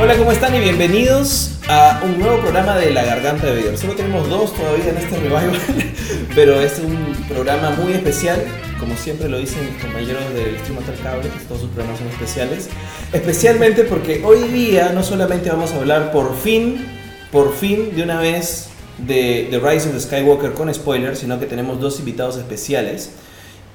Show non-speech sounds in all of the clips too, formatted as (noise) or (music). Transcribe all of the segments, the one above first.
Hola, ¿cómo están? Y bienvenidos a un nuevo programa de La Garganta de Vader. Solo tenemos dos todavía en este revival, (laughs) pero este es un programa muy especial, como siempre lo dicen mis compañeros del Stream Hotel Cable, todos sus programas son especiales. Especialmente porque hoy día no solamente vamos a hablar por fin, por fin de una vez de The Rise of the Skywalker con spoilers, sino que tenemos dos invitados especiales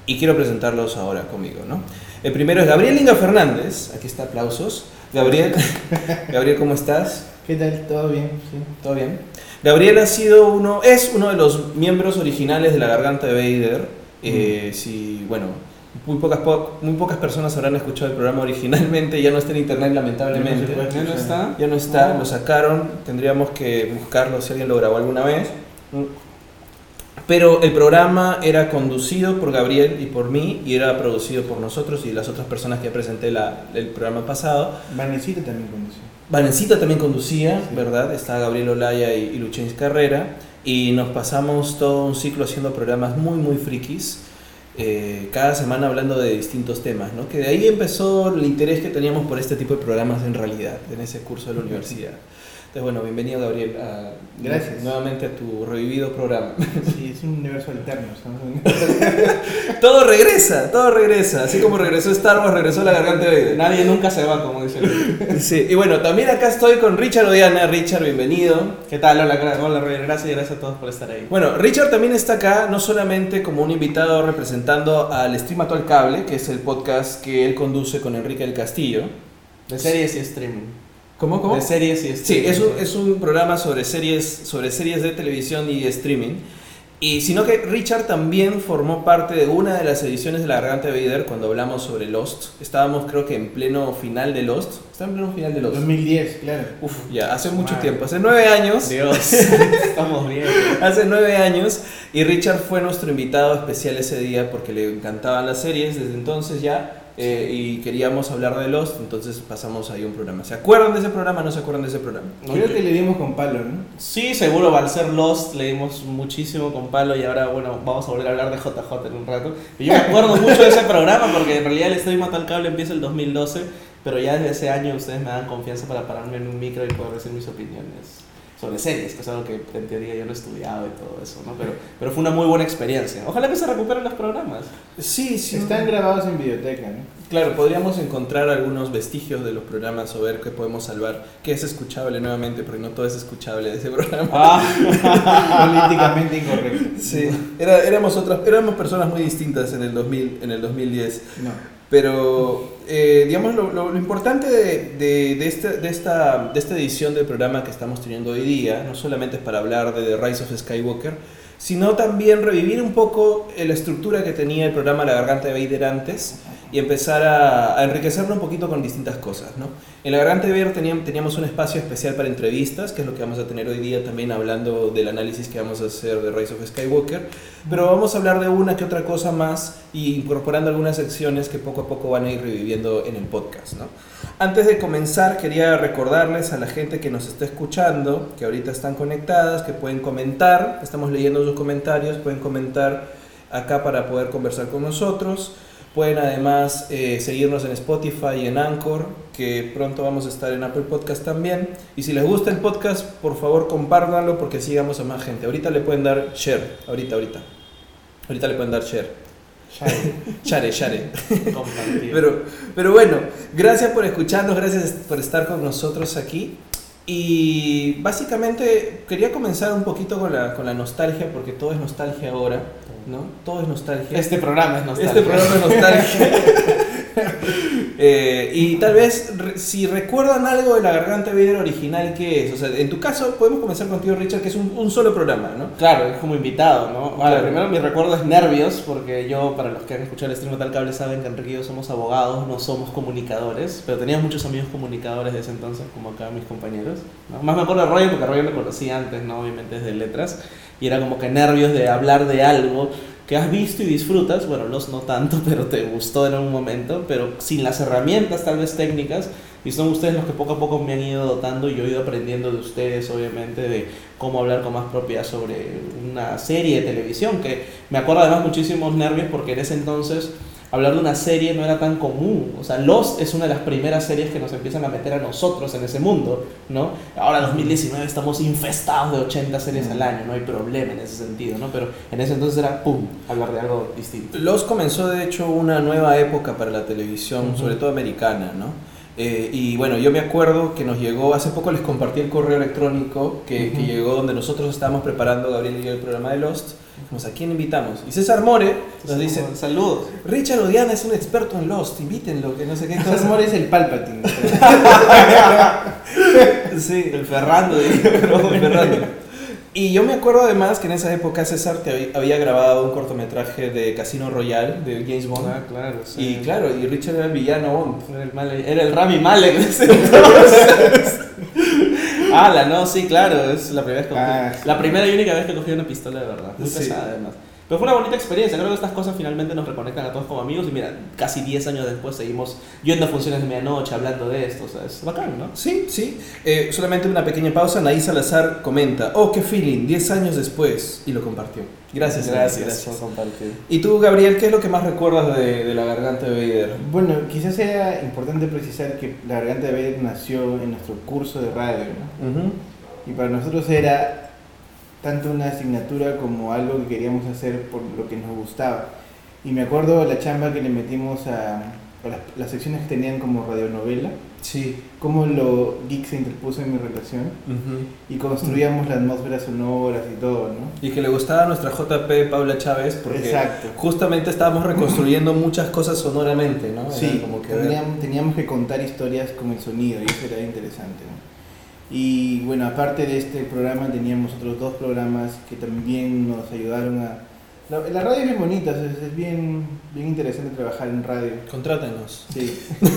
y quiero presentarlos ahora conmigo, ¿no? El primero es Gabriel Inga Fernández, aquí está aplausos. Gabriel, (laughs) Gabriel, ¿cómo estás? ¿Qué tal? ¿Todo bien? Sí. ¿Todo bien? Gabriel ha sido uno, es uno de los miembros originales de la Garganta de Vader. Eh, si, bueno, muy pocas, po- muy pocas personas habrán escuchado el programa originalmente, ya no está en internet lamentablemente. Ya no Ya está, ya no está, lo sacaron, tendríamos que buscarlo si alguien lo grabó alguna vez. Pero el programa era conducido por Gabriel y por mí y era producido por nosotros y las otras personas que presenté la, el programa pasado. Vanesita también conocí. Vanencita también conducía, Sí. ¿verdad? Está Gabriel Olaya y, y Luchens Carrera. Y nos pasamos todo un ciclo haciendo programas muy, muy frikis. Eh, cada semana hablando de distintos temas, ¿no? Que de ahí empezó el interés que teníamos por este tipo de programas en realidad, en ese curso de la universidad. Entonces, bueno, bienvenido Gabriel a, Gracias. nuevamente a tu revivido programa. Sí, es un universo alterno. (laughs) todo regresa, todo regresa. Así como regresó Star Wars, regresó la garganta de. Nadie nunca se va, como dicen. Sí, y bueno, también acá estoy con Richard Odiana. Richard, bienvenido. ¿Qué tal? Hola, hola. Gracias y gracias a todos por estar ahí. Bueno, Richard también está acá, no solamente como un invitado representando al Stream Actual Cable, que es el podcast que él conduce con Enrique del Castillo. De series y streaming. ¿Cómo, cómo? De series y Sí, streaming. es un, es un programa sobre series, sobre series de televisión y de streaming. Y sino que Richard también formó parte de una de las ediciones de La Garganta de Vader cuando hablamos sobre Lost. Estábamos creo que en pleno final de Lost. Está en pleno final de Lost. 2010, claro. Uf, ya, hace mucho Madre. tiempo, hace nueve años. Dios, (laughs) estamos bien. Hace nueve años y Richard fue nuestro invitado especial ese día porque le encantaban las series desde entonces ya eh, y queríamos hablar de Lost, entonces pasamos ahí un programa. ¿Se acuerdan de ese programa? ¿No se acuerdan de ese programa? Creo que le dimos con palo, ¿no? Sí, seguro, al ser Lost leímos muchísimo con Palo y ahora, bueno, vamos a volver a hablar de JJ en un rato. Y yo me acuerdo (laughs) mucho de ese programa porque en realidad el Stream Tal Cable empieza el 2012, pero ya desde ese año ustedes me dan confianza para pararme en un micro y poder decir mis opiniones sobre series, que es algo que en teoría yo no he estudiado y todo eso, ¿no? Pero, pero fue una muy buena experiencia. Ojalá que se recuperen los programas. Sí, sí. Están grabados en videoteca, ¿no? Claro, podríamos encontrar algunos vestigios de los programas o ver qué podemos salvar, que es escuchable nuevamente, porque no todo es escuchable de ese programa. Ah, (laughs) Políticamente incorrecto. Sí, era- éramos, otras, éramos personas muy distintas en el, 2000, en el 2010. No. Pero, eh, digamos, lo, importante de, de- de de esta, de esta edición del programa que estamos teniendo hoy día, no solamente es para hablar de The Rise of Skywalker, sino también revivir un poco eh, la estructura que tenía el programa La Garganta de Vader antes y empezar a, a enriquecerlo un poquito con distintas cosas. ¿no? En La Garganta de teníamos, teníamos un espacio especial para entrevistas, que es lo que vamos a tener hoy día también hablando del análisis que vamos a hacer de Rise of Skywalker, pero vamos a hablar de una que otra cosa más y incorporando algunas secciones que poco a poco van a ir reviviendo en el podcast. ¿no? Antes de comenzar, quería recordarles a la gente que nos está escuchando, que ahorita están conectadas, que pueden comentar, estamos leyendo sus comentarios, pueden comentar acá para poder conversar con nosotros. Pueden además eh, seguirnos en Spotify y en Anchor, que pronto vamos a estar en Apple Podcast también. Y si les gusta el podcast, por favor compártanlo porque sigamos a más gente. Ahorita le pueden dar share, ahorita, ahorita. Ahorita le pueden dar share. Share, (laughs) share. compartir. Pero, pero bueno, gracias por escucharnos, gracias por estar con nosotros aquí. Y básicamente quería comenzar un poquito con la, con la nostalgia, porque todo es nostalgia ahora, ¿no? Todo es nostalgia. Este programa es nostálgico. Este programa es nostalgia. (laughs) (laughs) Eh, y tal vez, re- si recuerdan algo de la Garganta de Vader original, ¿qué es? O sea, en tu caso, podemos comenzar contigo, Richard, que es un, un solo programa, ¿no? Claro, es como invitado, ¿no? Claro. primero mi recuerdo es nervios, porque yo, para los que han escuchado el stream de tal cable, saben que Enrique y yo somos abogados, no somos comunicadores, pero teníamos muchos amigos comunicadores de ese entonces, como acá mis compañeros. ¿no? Más me acuerdo de Roger, porque Roger lo conocí antes, ¿no? Obviamente desde letras, y era como que nervios de hablar de algo que has visto y disfrutas, bueno, los no tanto, (laughs) pero te gustó en algún momento, pero sin las herramientas tal vez técnicas, y son ustedes los que poco a poco me han ido dotando y yo he ido aprendiendo de ustedes, obviamente, de cómo hablar con más propiedad sobre una serie de televisión, que me acuerdo además muchísimos nervios porque en ese entonces hablar de una serie no era tan común. O sea, Lost es una de las primeras series que nos empiezan a meter a nosotros en ese mundo, ¿no? Ahora, en 2019, estamos infestados de 80 series al año, no hay problema en ese sentido, ¿no? Pero en ese entonces era, ¡pum!, hablar de algo distinto. Los comenzó de hecho una nueva época para la televisión, sobre todo americana, ¿no? Eh, y bueno, yo me acuerdo que nos llegó, hace poco les compartí el correo electrónico que, que llegó donde nosotros estábamos preparando, Gabriel y yo, el programa de Lost. ¿A quién invitamos? Y César More nos dice, saludos. Richard Odiana es un experto en Lost, invítenlo, que no sé qué cosa. Mor es el Palpatine. (laughs) sí, El Ferrando. Y yo me acuerdo además que en esa época César te había- grabado un cortometraje de Casino Royale de James Bond. Ah, claro, sí. Y claro, y Richard era el villano Bond. Era el, Malek- era el Rami Malek (laughs) (laughs) entonces. Ala, no, sí, claro, es la primera vez que cogí- Ah. La primera y única vez que cogí una pistola de verdad. Muy Sí. pesada además. Pero fue una bonita experiencia, creo que estas cosas finalmente nos reconectan a todos como amigos y mira, casi 10 años después seguimos yendo a funciones de medianoche, hablando de esto, o sea, es bacán, ¿no? Sí, sí. Eh, solamente una pequeña pausa. Anaí Salazar comenta, oh, qué feeling, 10 años después. Y lo compartió. Gracias, gracias, por compartir. Y tú, Gabriel, ¿qué es lo que más recuerdas de, de la garganta de Vader? Bueno, quizás sea importante precisar que la garganta de Vader nació en nuestro curso de radio, ¿no? Ujú. Y para nosotros era tanto una asignatura como algo que queríamos hacer por lo que nos gustaba. Y me acuerdo la chamba que le metimos a, a las, las secciones que tenían como radionovela, Sí. cómo lo geek se interpuso en mi relación Ujú. y construíamos las atmósferas sonoras y todo, ¿no? Y que le gustaba a nuestra JP Paula Chávez porque Exacto. justamente estábamos reconstruyendo muchas cosas sonoramente, ¿no? Sí, como que teníamos, teníamos que contar historias con el sonido y eso era interesante. ¿no? Y bueno, aparte de este programa teníamos otros dos programas que también nos ayudaron a... La, la radio es bien bonita, es, es bien, bien interesante trabajar en radio. Contrátenos. Sí. (laughs)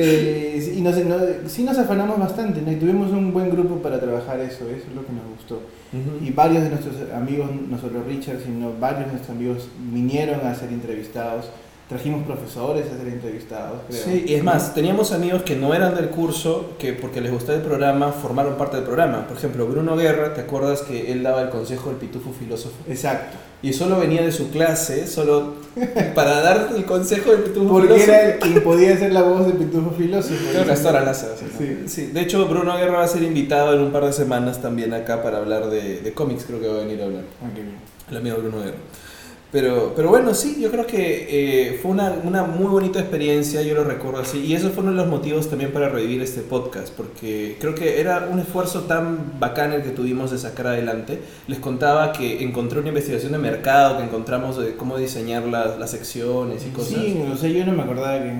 Eh, y nos, no- sí nos afanamos bastante, ¿no? Y tuvimos un buen grupo para trabajar eso, eso es lo que nos gustó. Ujú. Y varios de nuestros amigos, no solo Richard, sino varios de nuestros amigos vinieron a ser entrevistados. Trajimos profesores a ser entrevistados, creo. Sí, y es más, teníamos amigos que no eran del curso, que porque les gustaba el programa, formaron parte del programa. Por ejemplo, Bruno Guerra, ¿te acuerdas que él daba el consejo del pitufo filósofo? Exacto. Y solo venía de su clase, solo para dar el consejo del pitufo Porque filósofo. era el quien podía ser la voz de Pitufo Filósofo. Creo que hasta ahora la. Sí. Sí, de hecho Bruno Guerra va a ser invitado en un par de semanas también acá para hablar de, de cómics, creo que va a venir a hablar. Ah, qué bien. El amigo Bruno Guerra. Pero, pero bueno, sí, yo creo que eh, fue una, una muy bonita experiencia, yo lo recuerdo así, y eso fue uno de los motivos también para revivir este podcast, porque creo que era un esfuerzo tan bacán el que tuvimos de sacar adelante. Les contaba que encontré una investigación de mercado, que encontramos de cómo diseñar las, las secciones y cosas. Sí, o sea, yo no me acordaba que.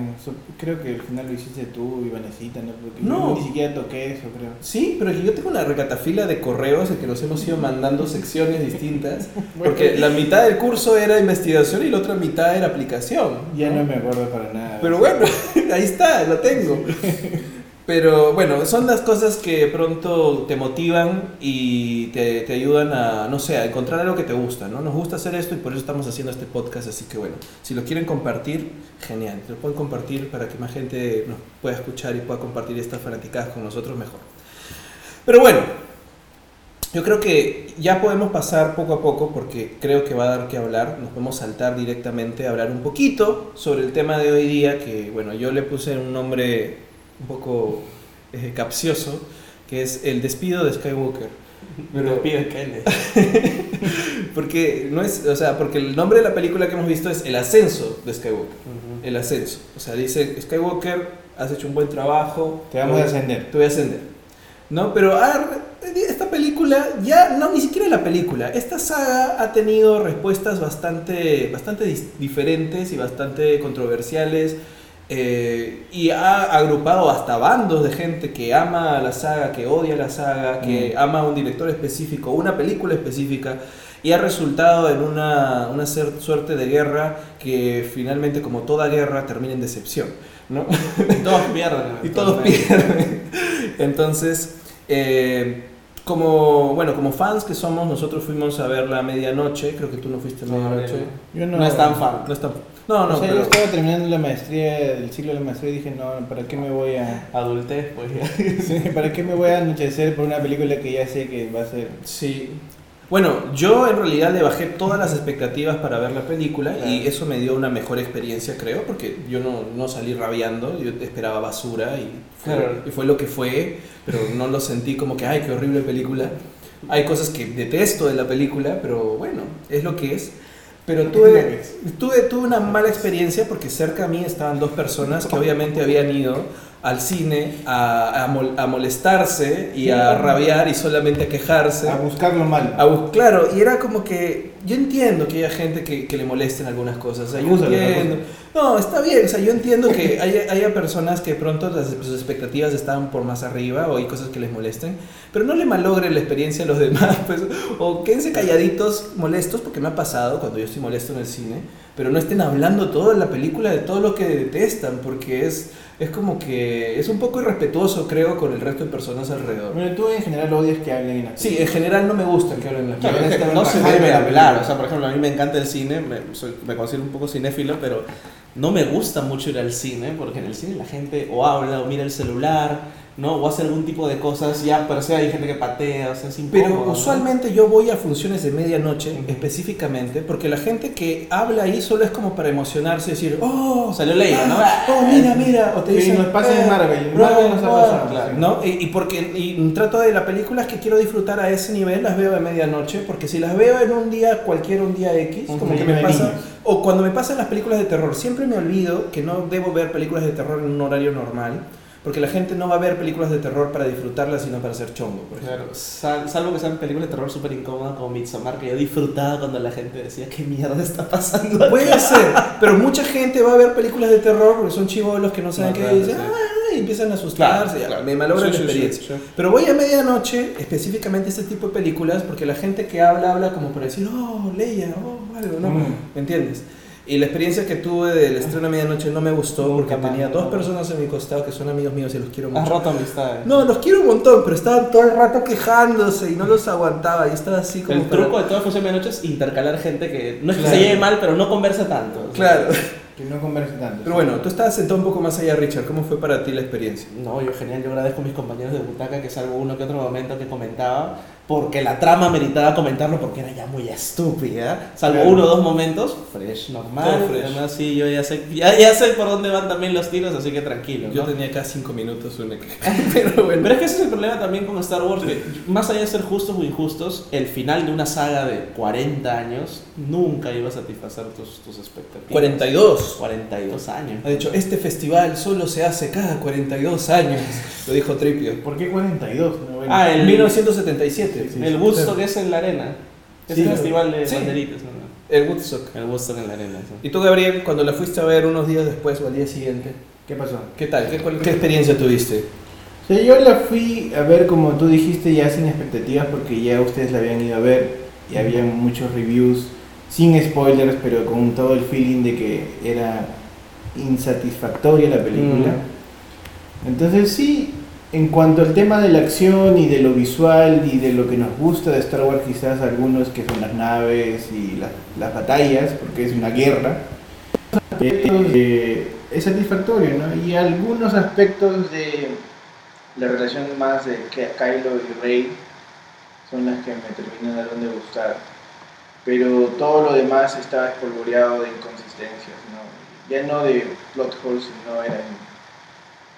Creo que al final lo hiciste tú y Vanesita, ¿no? Porque No. ni siquiera toqué eso, creo. Sí, pero yo tengo una recatafila de correos en que nos hemos ido mandando secciones distintas, (laughs) porque la mitad del curso era investigación y la otra mitad era aplicación. Ya no me acuerdo para nada. Pero bueno, (laughs) ahí está, lo tengo. (laughs) Pero bueno, son las cosas que pronto te motivan y te, te ayudan a, no sé, a encontrar algo que te gusta, ¿no? Nos gusta hacer esto y por eso estamos haciendo este podcast, así que bueno, si lo quieren compartir, genial, lo pueden compartir para que más gente nos pueda escuchar y pueda compartir estas fanaticadas con nosotros mejor. Pero bueno, yo creo que ya podemos pasar poco a poco porque creo que va a dar que hablar. Nos podemos saltar directamente a hablar un poquito sobre el tema de hoy día, que bueno, yo le puse un nombre un poco eh, capcioso, que es el despido de Skywalker. Pero pide Kenneth. (laughs) Porque no es, o sea, porque el nombre de la película que hemos visto es El ascenso de Skywalker. El ascenso. O sea, dice Skywalker, has hecho un buen trabajo. Te vamos a ascender. Te voy a ascender. ¿No? Pero ah, esta película, ya, no, ni siquiera la película. Esta saga ha tenido respuestas bastante, bastante diferentes y bastante controversiales. eh, y ha agrupado hasta bandos de gente que ama la saga, que odia la saga, que Mm. ama a un director específico, una película específica. Y ha resultado en una, una suerte de guerra que finalmente, como toda guerra, termina en decepción. ¿no? Y todos pierden. (laughs) y todos pierden. Entonces, eh, como, bueno, como fans que somos, nosotros fuimos a verla a medianoche, creo que tú no fuiste a No, medianoche. Yo No, es tan fan. No, está- no, no, o sea, pero- yo estaba terminando la maestría, el ciclo de la maestría y dije, no, ¿para qué me voy a... Adultez, pues ya. (laughs) Sí, ¿Para qué me voy a anochecer por una película que ya sé que va a ser... Sí. Bueno, yo en realidad le bajé todas las expectativas para ver la película y eso me dio una mejor experiencia, creo, porque yo no, no salí rabiando, yo esperaba basura y fue, Claro. y fue lo que fue, pero no lo sentí como que, ay, qué horrible película. Hay cosas que detesto de la película, pero bueno, es lo que es. Pero tuve, tuve, tuve una mala experiencia porque cerca a mí estaban dos personas que obviamente habían ido al cine a, a mol- a molestarse y a rabiar y solamente a quejarse. A buscar lo malo. A bus- claro, y era como que yo entiendo que haya gente que, que le molesten algunas cosas, o sea, yo entiendo. No, está bien, o sea, yo entiendo que haya, haya personas que pronto las, sus expectativas están por más arriba o hay cosas que les molesten, pero no le malogre la experiencia a los (laughs) demás, pues, o quédense calladitos, molestos, porque me ha pasado cuando yo estoy molesto en el cine, pero no estén hablando toda la película de todo lo que detestan, porque es, es como que es un poco irrespetuoso, creo, con el resto de personas alrededor. Bueno, tú en general odias que hablen en la Sí, en general no me gusta que hablen las Claro, es que no se debe la hablar. O sea, por ejemplo, a mí me encanta el cine, me, soy- me considero un poco cinéfilo, pero no me gusta mucho ir al cine, porque en el cine la gente o habla o mira el celular, ¿no? O hace algún tipo de cosas, ya per se hay gente que patea, o sea, es incómodo. Pero ¿no? usualmente yo voy a funciones de medianoche Ujú. específicamente porque la gente que habla ahí solo es como para emocionarse y decir, oh, Salió Leia, ¿no? ah, oh, mira, mira, o te Sí, dicen, nos pasa en eh, Marvel, en bro, Marvel nos ha oh, pasado, claro. ¿no? Y, y porque y trato de las películas que quiero disfrutar a ese nivel las veo de medianoche porque si las veo en un día cualquier un día X, Ujú. como que me pasa o cuando me pasan las películas de terror, siempre me olvido que no debo ver películas de terror en un horario normal. Porque la gente no va a ver películas de terror para disfrutarlas, sino para hacer chongo. Por ejemplo. Claro, sal- salvo que sean películas de terror súper incómodas como Midsommar, que yo disfrutaba cuando la gente decía, ¿qué mierda está pasando? acá?". Puede ser, pero mucha gente va a ver películas de terror porque son chivolos que no saben No, qué claro, dicen, sí. "Ah", y empiezan a asustarse, Claro, claro. me malogra Sí, la experiencia. sí. Pero voy a medianoche, específicamente este tipo de películas, porque la gente que habla, habla como para decir, oh, Leia, oh, algo, ¿no? Mm. ¿Me entiendes? Y la experiencia que tuve del estreno a medianoche no me gustó Nunca porque tenía dos personas a mi costado que son amigos míos y los quiero Has mucho. roto amistades. No, los quiero un montón, pero estaban todo el rato quejándose y no los aguantaba. Y estaba así como. El para- truco de toda función de noche es intercalar gente que no es que Claro. se lleve mal, pero no conversa tanto. Claro. Que no converse tanto. Pero bueno, tú estabas sentado un poco más allá, Richard. ¿Cómo fue para ti la experiencia? No, yo genial, yo agradezco a mis compañeros de butaca que salvo uno que otro momento que comentaba, porque la trama meritaba comentarlo porque era ya muy estúpida. Salvo Claro. uno o dos momentos, fresh, normal. Todo fresh. Además, sí, yo ya sé, ya, ya sé por dónde van también los tiros, así que tranquilo. Yo ¿no? tenía acá cinco minutos una. (laughs) Pero bueno. Pero es que ese es el problema también con Star Wars, que más allá de ser justos o injustos, el final de una saga de 40 años nunca iba a satisfacer tus, tus expectativas. 42. 42 años. Ha dicho, este festival solo se hace cada 42 años. (laughs) Lo dijo Tripio. ¿Por qué 42? No, bueno. Ah, En el- 1977. Sí, el Woodstock es en la arena. Es Sí, el festival de sí. banderitas. ¿no? El Woodstock. El Woodstock en la arena. sí. ¿Y tú, Gabriel, cuando la fuiste a ver unos días después o al día siguiente? ¿Qué pasó? ¿Qué tal? ¿Qué, cuál- qué experiencia tuviste? O sea, yo la fui a ver como tú dijiste ya sin expectativas porque ya ustedes la habían ido a ver y había muchos reviews sin spoilers pero con todo el feeling de que era insatisfactoria la película. Entonces sí, en cuanto al tema de la acción y de lo visual y de lo que nos gusta de Star Wars quizás algunos que son las naves y la- las batallas porque es una guerra, eh, es satisfactorio, ¿no? Y algunos aspectos de la relación más de Ky- Kylo y Rey son las que me terminan de gustar. Pero todo lo demás estaba espolvoreado de inconsistencias, ¿no? Ya no de plot holes, sino eran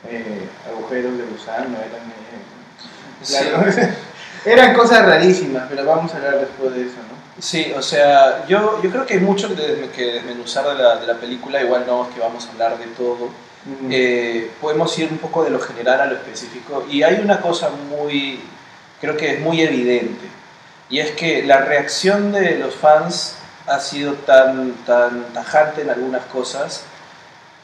eh, agujeros de gusano, eran... eh, claro, (laughs) eran cosas rarísimas, pero vamos a hablar después de eso, ¿no? Sí, o sea, yo, yo creo que hay mucho que, que desmenuzar de la, de la película, igual no es que vamos a hablar de todo. Eh, podemos ir un poco de lo general a lo específico y hay una cosa muy, creo que es muy evidente y es que la reacción de los fans ha sido tan, tan tajante en algunas cosas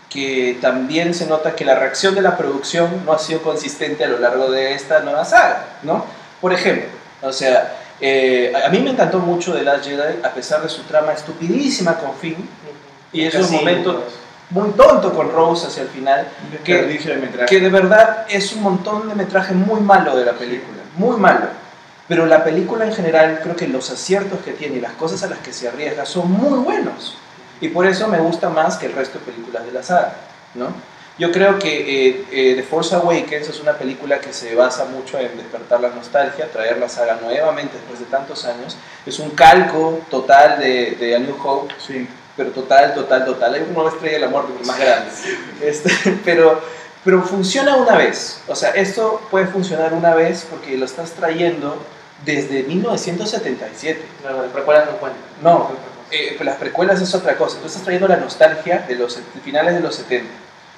que también se nota que la reacción de la producción no ha sido consistente a lo largo de esta nueva saga, ¿no? Por ejemplo, o sea, eh, a mí me encantó mucho The Last Jedi a pesar de su trama estupidísima con Finn y esos Casi, momentos pues, muy tonto con Rose hacia el final, un que- de que de verdad es un montón de metraje muy malo de la película, muy malo. Pero la película en general, creo que los aciertos que tiene y las cosas a las que se arriesga son muy buenos. Y por eso me gusta más que el resto de películas de la saga, ¿no? Yo creo que eh, eh, The Force Awakens es una película que se basa mucho en despertar la nostalgia, traer la saga nuevamente después de tantos años. Es un calco total de, de A New Hope, Sí. pero total, total, total. Hay una estrella de la muerte más grande. Este, pero, pero funciona una vez. O sea, esto puede funcionar una vez porque lo estás trayendo desde 1977. Claro, las precuelas no cuentan. No, eh, las precuelas es otra cosa. Tú estás trayendo la nostalgia de los finales de los 70.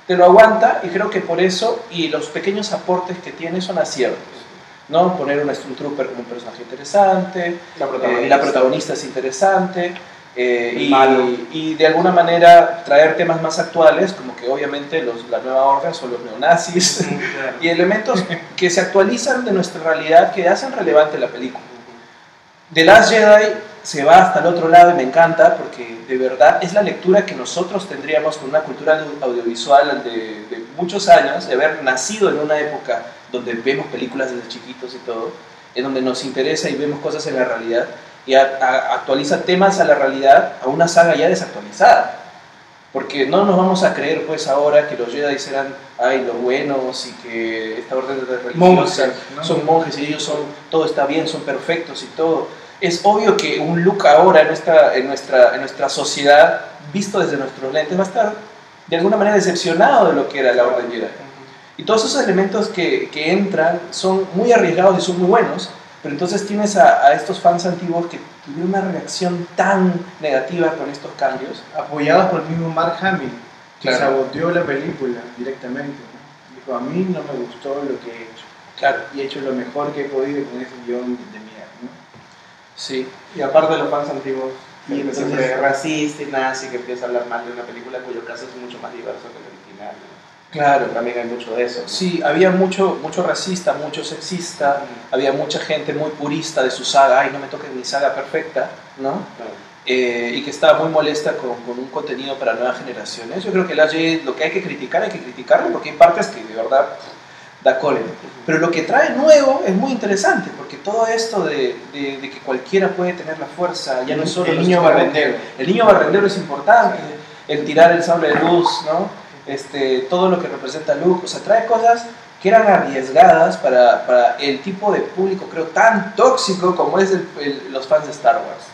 Te lo aguanta y creo que por eso y los pequeños aportes que tiene son aciertos. ¿no? Poner una Stormtrooper como un personaje interesante, La eh, la protagonista es interesante eh, y, malo. y de alguna manera traer temas más actuales, como que obviamente los, la nueva orden son los neonazis (laughs) y elementos que se actualizan de nuestra realidad que hacen relevante la película. The Last Jedi se va hasta el otro lado y me encanta porque de verdad es la lectura que nosotros tendríamos con una cultura audio- audiovisual de, de muchos años, de haber nacido en una época donde vemos películas desde chiquitos y todo, en donde nos interesa y vemos cosas en la realidad y a- a- actualiza temas a la realidad a una saga ya desactualizada. Porque no nos vamos a creer pues ahora que los Jedi eran ay, los buenos y que esta orden de religiosa ¿no? son monjes y ellos son, todo está bien, son perfectos y todo. Es obvio que un look ahora en nuestra, en nuestra, en nuestra sociedad, visto desde nuestros lentes, va a estar de alguna manera decepcionado de lo que era la Orden Jedi. Y todos esos elementos que, que entran son muy arriesgados y son muy buenos, pero entonces tienes a, a estos fans antiguos que tuvieron una reacción tan negativa con estos cambios. Apoyados por el mismo Mark Hamill, que Claro. saboteó la película directamente. ¿no? Dijo, a mí no me gustó lo que he hecho. Claro, Y he hecho lo mejor que he podido con ese guion de mierda. ¿no? sí. Y aparte de los fans antiguos, Y entonces- siempre racista y nazi que empieza a hablar mal de una película cuyo caso es mucho más diverso que el original. ¿no? Claro. También hay mucho de eso. ¿no? Sí, había mucho, mucho racista, mucho sexista, había mucha gente muy purista de su saga, ay, no me toquen mi saga perfecta, ¿no? Eh, y que estaba muy molesta con, con un contenido para nuevas generaciones. Yo creo que la J, lo que hay que criticar, hay que criticarlo, porque hay partes que de verdad da cólera. Pero lo que trae nuevo es muy interesante, porque todo esto de, de- de que cualquiera puede tener la fuerza, ya no es solo el niño barrendero. El niño barrendero es importante, el tirar el sable de luz, ¿no? Este, todo lo que representa Luke, o sea, trae cosas que eran arriesgadas para, para el tipo de público, creo, tan tóxico como es el- el- los fans de Star Wars.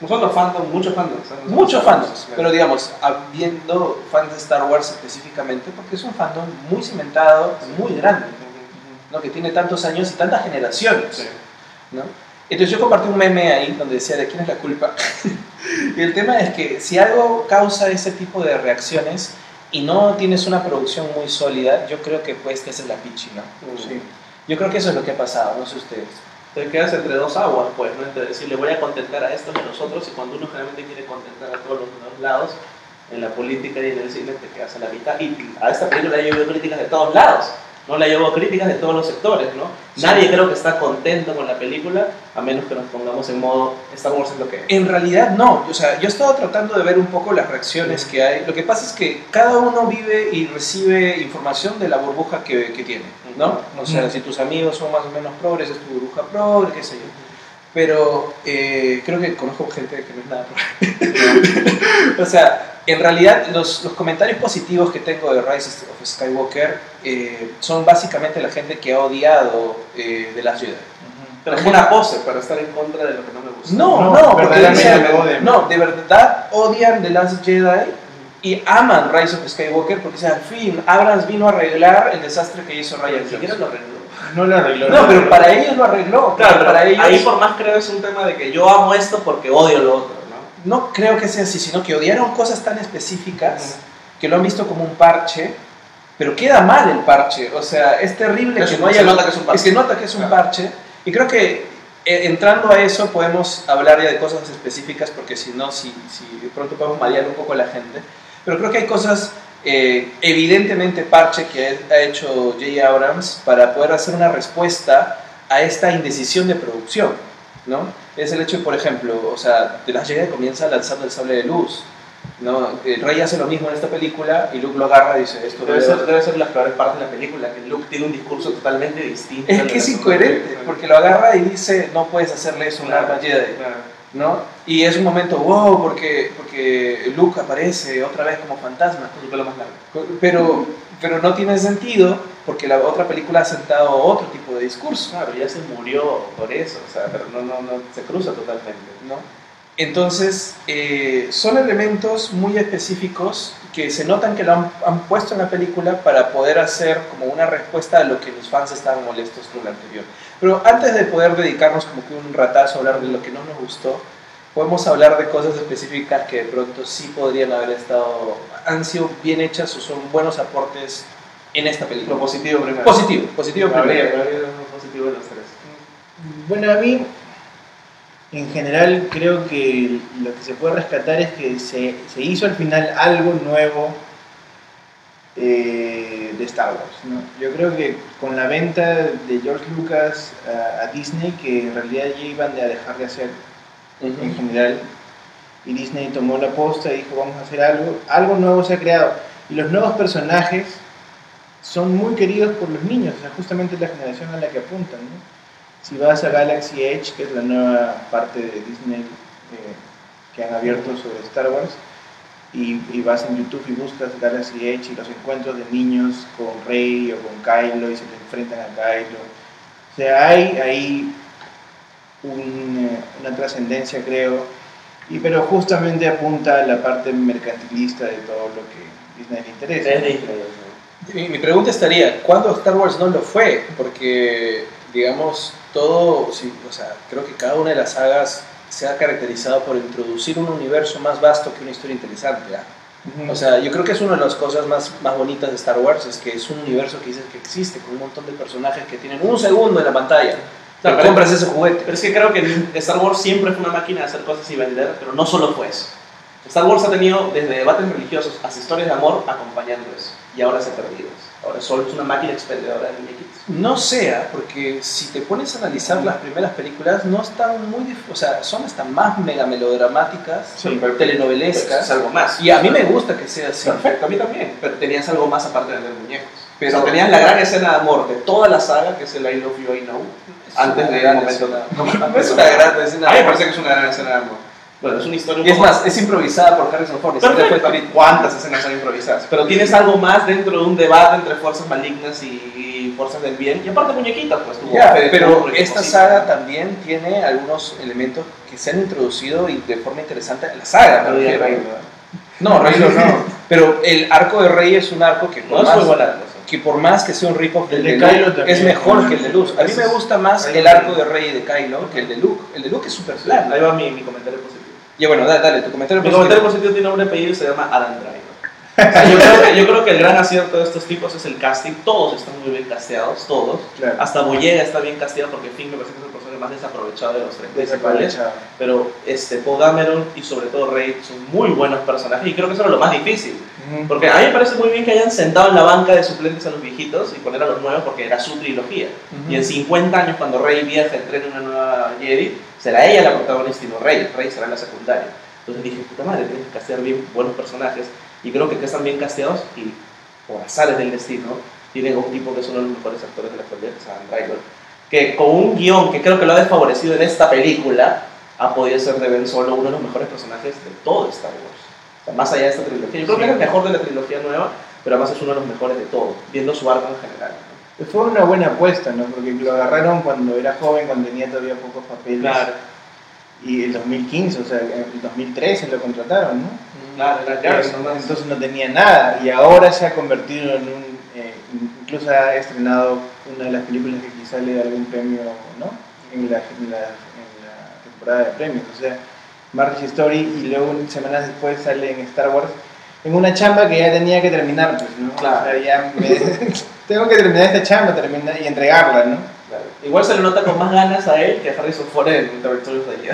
Nosotros fandom, muchos fandoms. ¿eh? Muchos fandoms, pero digamos, habiendo fans de Star Wars específicamente, porque es un fandom muy cimentado, muy grande, ¿no? que tiene tantos años y tantas generaciones. Sí. ¿no? Entonces yo compartí un meme ahí donde decía de quién es la culpa. y (laughs) el tema es que si algo causa ese tipo de reacciones y no tienes una producción muy sólida, yo creo que pues que esa es la pichi, ¿no? Sí. Yo creo que eso es lo que ha pasado, no sé ustedes. Te quedas entre dos aguas, pues, ¿no? Entre decir, le voy a contentar a estos y a los otros, y cuando uno generalmente quiere contentar a todos los dos lados, en la política y en el cine te quedas a la mitad. Y a esta película ya llevo críticas de todos lados, no la llevo críticas de todos los sectores, ¿no? Sí. Nadie creo que está contento con la película, a menos que nos pongamos en modo Star Wars es lo que es. En realidad no, o sea, yo he estado tratando de ver un poco las reacciones que hay. Lo que pasa es que cada uno vive y recibe información de la burbuja que, que tiene, ¿no? O sea, si tus amigos son más o menos progres, es tu burbuja progre, qué sé yo. Pero eh, creo que conozco gente que no es nada (laughs) o sea, en realidad los, los comentarios positivos que tengo de Rise of Skywalker eh, son básicamente la gente que ha odiado eh, The Last Jedi. Pero es una pose para estar en contra de lo que no me gusta. No, No, no, porque odian. no, de verdad odian The Last Jedi y aman Rise of Skywalker porque dicen, al fin, Abrams vino a arreglar el desastre que hizo Ryan Ni siquiera Johnson. lo arregló. No lo arregló. No, pero para ellos lo arregló. Claro, pero para para ellos ahí por más creo es un tema de que yo amo esto porque odio lo otro, ¿no? creo que sea así, sino que odiaron cosas tan específicas que lo han visto como un parche, pero queda mal el parche. O sea, es terrible Es que no haya... se nota que es un parche. se nota que es un Claro. parche. Y creo que eh, entrando a eso podemos hablar ya de cosas específicas, porque si no, si, si de pronto podemos marear un poco a la gente. Pero creo que hay cosas eh, evidentemente parche que ha hecho J. Abrams para poder hacer una respuesta a esta indecisión de producción, ¿no? Es el hecho, por ejemplo, o sea, de las Jedi comienza lanzando el sable de luz, ¿no? Eh, Rey hace lo mismo en esta película y Luke lo agarra y dice, esto Debe ser, debe ser las peores partes de la película, que Luke tiene un discurso totalmente distinto. Es que es incoherente, porque lo agarra y dice, no puedes hacerle eso a un Claro, arma Jedi. claro. ¿no? Y es un momento, wow, porque, porque Luke aparece otra vez como fantasma. Con su pelo más largo. Pero, pero no tiene sentido porque la otra película ha sentado otro tipo de discurso. Claro, ya se murió por eso, o sea, pero no, no, no se cruza totalmente. ¿no? Entonces, eh, son elementos muy específicos que se notan que lo han, han puesto en la película para poder hacer como una respuesta a lo que los fans estaban molestos con la anterior. Pero antes de poder dedicarnos como que un ratazo a hablar de lo que no nos gustó, podemos hablar de cosas específicas que de pronto sí podrían haber estado, han sido bien hechas o son buenos aportes en esta película. Lo positivo primero. Positivo, positivo primero. Positivo de los tres. Bueno, a mí, en general, creo que lo que se puede rescatar es que se, se hizo al final algo nuevo eh, de Star Wars. ¿no? Yo creo que con la venta de George Lucas a, a Disney, que en realidad ya iban a dejar de hacer en general, y Disney tomó la posta y dijo, vamos a hacer algo, algo nuevo se ha creado. Y los nuevos personajes son muy queridos por los niños, o sea, justamente la generación a la que apuntan. ¿no? Si vas a Galaxy Edge, que es la nueva parte de Disney eh, que han abierto sobre Star Wars, y, vas en YouTube y buscas Galaxy Edge y los encuentros de niños con Rey o con Kylo y se te enfrentan a Kylo. O sea, hay ahí un, eh, una trascendencia, creo, y, pero justamente apunta a la parte mercantilista de todo lo que Disney le interesa. Disney. Mi, mi pregunta estaría, ¿cuándo Star Wars no lo fue? Porque, digamos, todo, sí, o sea, creo que cada una de las sagas se ha caracterizado por introducir un universo más vasto que una historia interesante. ¿ah? O sea, yo creo que es una de las cosas más, más bonitas de Star Wars, es que es un universo que dices que existe, con un montón de personajes que tienen un segundo en la pantalla. Claro, Te compras ese juguete. Pero es que creo que Star Wars siempre fue una máquina de hacer cosas y vender, pero no solo fue eso. Star Wars ha tenido desde debates religiosos hasta historias de amor acompañando eso. Y ahora se ha perdido. Ahora solo es una máquina expendedora de muñequitos. No sea, porque si te pones a analizar las primeras películas, no están muy, o sea, son hasta más mega melodramáticas, Sí, pero- telenovelescas. Es algo más. Y a mí me gusta que sea así. Perfecto, a mí también. Pero tenías algo más aparte de vender muñecos. Pero- Pero tenías la gran escena de amor de toda la saga, que es el I Love You, I Know. Antes de gran el momento. escena. No (laughs) es una gran escena. A mí me parece que es una gran escena de amor. Bueno, es una historia un Y es poco- más, es improvisada por Harrison Ford. Perfecto. ¿Cuántas escenas son improvisadas? Pero tienes algo más dentro de un debate entre fuerzas malignas y, y fuerzas del bien. Y aparte muñequitas, pues tuvo Fede pero esta saga también tiene algunos elementos que se han introducido y de forma interesante en la saga. No. Rey. No, (laughs) Rey no. Pero el arco de Rey es un arco que No es más, muy cosa. Que por más que sea un rip-off del El de de Kylo Luke, es mejor que el de Luke. A mí me gusta más el arco de Rey y de Kylo que el de Luke. El de Luke es súper plano. Ahí va mi, mi comentario positivo. Y bueno, dale, dale, tu comentario Mi positivo. comentario positivo tiene nombre y apellido y se llama Adam Driver. O sea, yo, creo que, yo creo que el gran acierto de estos tipos es el casting. Todos están muy bien casteados, todos. Claro. Hasta Boyega está bien casteado porque Finn me parece que es el más desaprovechado de los tres principales. Pero este, Poe Dameron y sobre todo Rey son muy buenos personajes y creo que eso era lo más difícil. Ujú. Porque a mí me parece muy bien que hayan sentado en la banca de suplentes a los viejitos y poner a los nuevos porque era su trilogía. Ujú. Y en 50 años, cuando Rey viaja, entrena una nueva Jedi, será ella la protagonista y no Rey. Rey será la secundaria. Entonces dije, puta madre, tienes que castear bien buenos personajes. Y creo que están bien casteados y por azares del destino tienen un tipo que es uno de los mejores actores de la actualidad, que es Adam. Que con un guion que creo que lo ha desfavorecido en esta película, ha podido ser de Ben Solo uno de los mejores personajes de todo Star Wars. O sea, más allá de esta trilogía. Yo creo que es el mejor de la trilogía nueva, pero además es uno de los mejores de todo, viendo su arco en general. ¿no? Fue una buena apuesta, ¿no? Porque lo agarraron cuando era joven, cuando tenía todavía pocos papeles. Y el 2015, o sea, el 2013 lo contrataron, ¿no? Claro, era Garrison, ¿no? Entonces no tenía nada y ahora se ha convertido en un... eh, incluso ha estrenado una de las películas que quizá le da algún premio, ¿no? En la, en la, en la temporada de premios. O sea, Marriage Story y luego semanas después sale en Star Wars en una chamba que ya tenía que terminar, pues, ¿no? Claro. O sea, ya me- (laughs) tengo que terminar esta chamba terminar, y entregarla, ¿no? Claro. Igual se le nota con más ganas a él que a Harrison Ford en The Victorious de que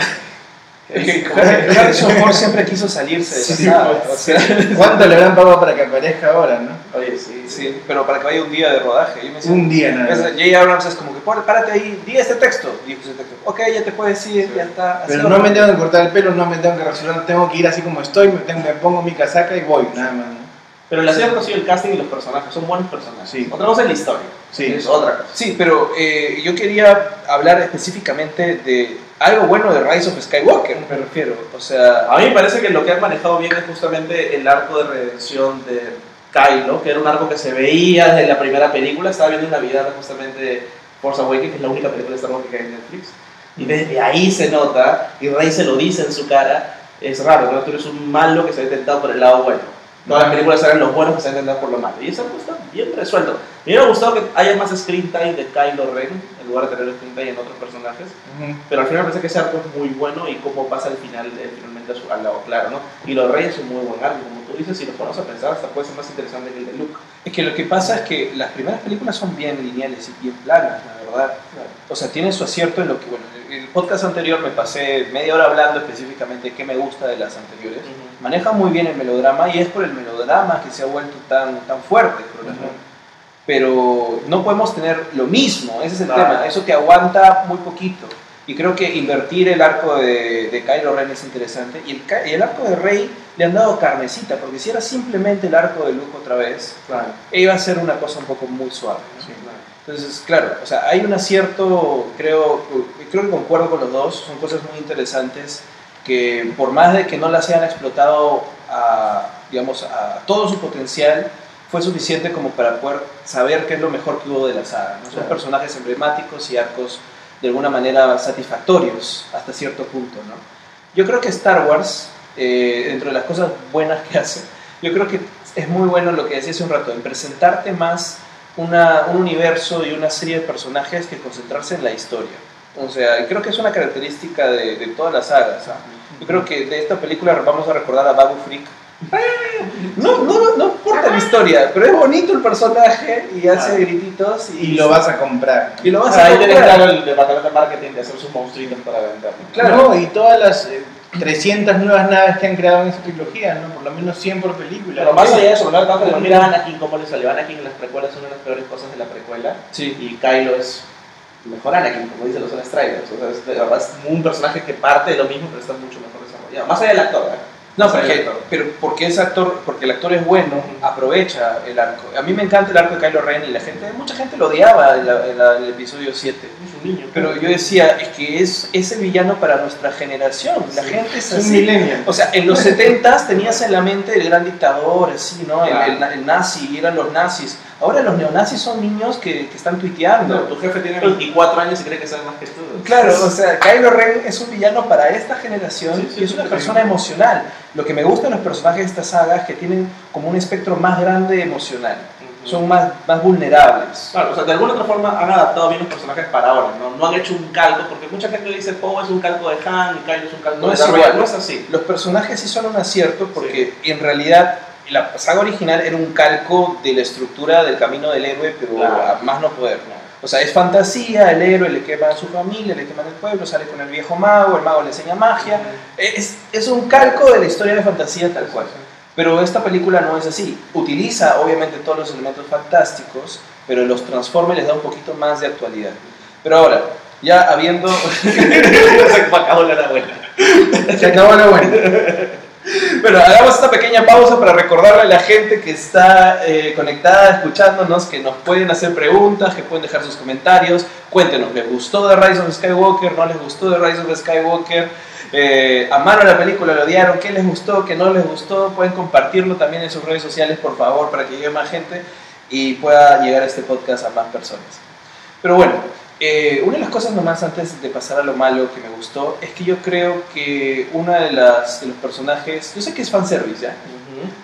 Harrison (laughs) Ford siempre quiso salirse de la Sí, pues. o sea, (laughs) ¿Cuánto le habrán pagado para que aparezca ahora, no? Oye, sí, sí, pero para que vaya un día de rodaje. Yo me decía, Un día nada más. J. Abrams es como que, "Pon- párate ahí, di este texto. Dijo ese texto. Ok, ya te puedes ir, ya está. Pero no me tengo que cortar el pelo, no me tengo que rasurar, tengo que ir así como estoy, me, tengo- me pongo mi casaca y voy, nada más. ¿no? Pero el acierto ha sido el casting y los personajes, son buenos personajes. Sí. Otra cosa es la historia. Sí. Es otra cosa. Sí, pero eh, yo quería hablar específicamente de algo bueno de Rise of Skywalker, me refiero. O sea, A mí me parece que lo que han manejado bien es justamente el arco de redención de Kylo, que era un arco que se veía desde la primera película. Estaba viendo en Navidad justamente Force Awakens, que es la única película de Star Wars que cae en Netflix. Y desde ahí se nota, y Rey se lo dice en su cara, es raro, ¿no? Tú eres un malo que se ha intentado por el lado bueno. Todas las películas eran los buenos que se han intentado por lo malo. Y eso está bien resuelto. Me hubiera gustado que haya más screen time de Kylo Ren, en lugar de tener screen time en otros personajes. Pero al final me parece que ese arco es muy bueno y cómo pasa al final, eh, finalmente a su- al lado claro, ¿no? Y los reyes es un muy buen arco, como tú dices, si lo ponemos a pensar, hasta puede ser más interesante que el de Luke. es que lo que pasa es que las primeras películas son bien lineales y bien planas, la verdad. O sea, tiene su acierto en lo que, bueno, el podcast anterior me pasé media hora hablando específicamente de qué me gusta de las anteriores. Maneja muy bien el melodrama y es por el melodrama que se ha vuelto tan, tan fuerte. ¿no? Ujú. Pero no podemos tener lo mismo, ese es el Claro. tema, eso te aguanta muy poquito. Y creo que invertir el arco de, de Kylo Ren es interesante. Y el, el arco de Rey le han dado carnecita, porque si era simplemente el arco de Luke otra vez, Claro. iba a ser una cosa un poco muy suave. ¿no? Sí, claro. Entonces, claro, o sea, hay un acierto, creo, creo que concuerdo con los dos, son cosas muy interesantes que por más de que no las hayan explotado a, digamos, a todo su potencial, fue suficiente como para poder saber qué es lo mejor que hubo de la saga. ¿no? Son Claro. personajes emblemáticos y arcos de alguna manera satisfactorios hasta cierto punto. ¿no? Yo creo que Star Wars, eh, dentro de las cosas buenas que (laughs) hace, yo creo que es muy bueno lo que decía hace un rato, en presentarte más una, un universo y una serie de personajes que concentrarse en la historia. O sea, creo que es una característica de, de todas las sagas. Yo creo que de esta película vamos a recordar a Babu Freak. No, no, no importa la historia, pero es bonito el personaje y hace Ah. grititos y, Y lo vas a comprar. y lo vas Ah, a ahí tienes comprar. claro el departamento de marketing de hacer sus monstruitos para vender. Claro. No, y todas las eh, 300 nuevas naves que han creado en esa trilogía, ¿no? Por lo menos 100 por película. Pero más allá de eso, ¿no? Tanto mira a Anakin cómo le salió. Anakin en las precuelas es una de las peores cosas de la precuela. Sí. Y Kylo es mejor Anakin, como dicen los trailers. O sea, es, de verdad es un personaje que parte de lo mismo, pero está mucho mejor desarrollado. Más allá del actor, ¿eh? No, allá del porque, pero porque es actor, porque el actor es bueno, aprovecha el arco. A mí me encanta el arco de Kylo Ren y la gente, mucha gente lo odiaba en, la- en la- en el episodio 7. Es un niño. Pero yo decía, es que es, es el villano para nuestra generación. La Sí. gente es un así. millennial. O sea, en los 70s tenías en la mente el gran dictador, así, ¿no? El, Claro. el na- el nazi, eran los nazis. Ahora los neonazis son niños que, que están tuiteando. No, tu jefe tiene 24 años y cree que sabe más que tú. Claro, o sea, Kylo Ren es un villano para esta generación Sí, sí, y es una persona emocional. Lo que me gusta de los personajes de esta saga es que tienen como un espectro más grande emocional. Son más, más vulnerables. Claro, o sea, de alguna otra forma han adaptado bien los personajes para ahora, ¿no? No han hecho un calco, porque mucha gente dice Poe es un calco de Han y Kylo es un calco No de es igual. No es así. Los personajes sí son un acierto porque en realidad la saga original era un calco de la estructura del camino del héroe, pero Claro. a más no poder. O sea, es fantasía, el héroe le quema a su familia, le queman el pueblo, sale con el viejo mago, el mago le enseña magia. Es, es un calco de la historia de fantasía tal cual. Pero esta película no es así. Utiliza obviamente todos los elementos fantásticos, pero los transforma y les da un poquito más de actualidad. Pero ahora, ya habiendo... (laughs) Se acabó la abuela. Se acabó la buena. Bueno, hagamos esta pequeña pausa para recordarle a la gente que está eh, conectada, escuchándonos, que nos pueden hacer preguntas, que pueden dejar sus comentarios. Cuéntenos, ¿les gustó de Rise of Skywalker? ¿No les gustó de Rise of Skywalker? Eh, ¿Amaron la película? ¿Lo odiaron? ¿Qué les gustó? ¿Qué no les gustó? Pueden compartirlo también en sus redes sociales, por favor, para que llegue más gente y pueda llegar este podcast a más personas. Pero bueno, eh, una de las cosas nomás antes de pasar a lo malo que me gustó es que yo creo que una de las de los personajes, yo sé que es fanservice ya,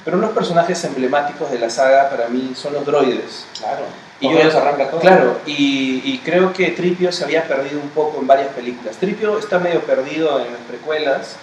pero unos personajes emblemáticos de la saga para mí son los droides. Claro. Y yo- arranca todo. Claro, y, y creo que Tripio se había perdido un poco en varias películas. Tripio está medio perdido en las precuelas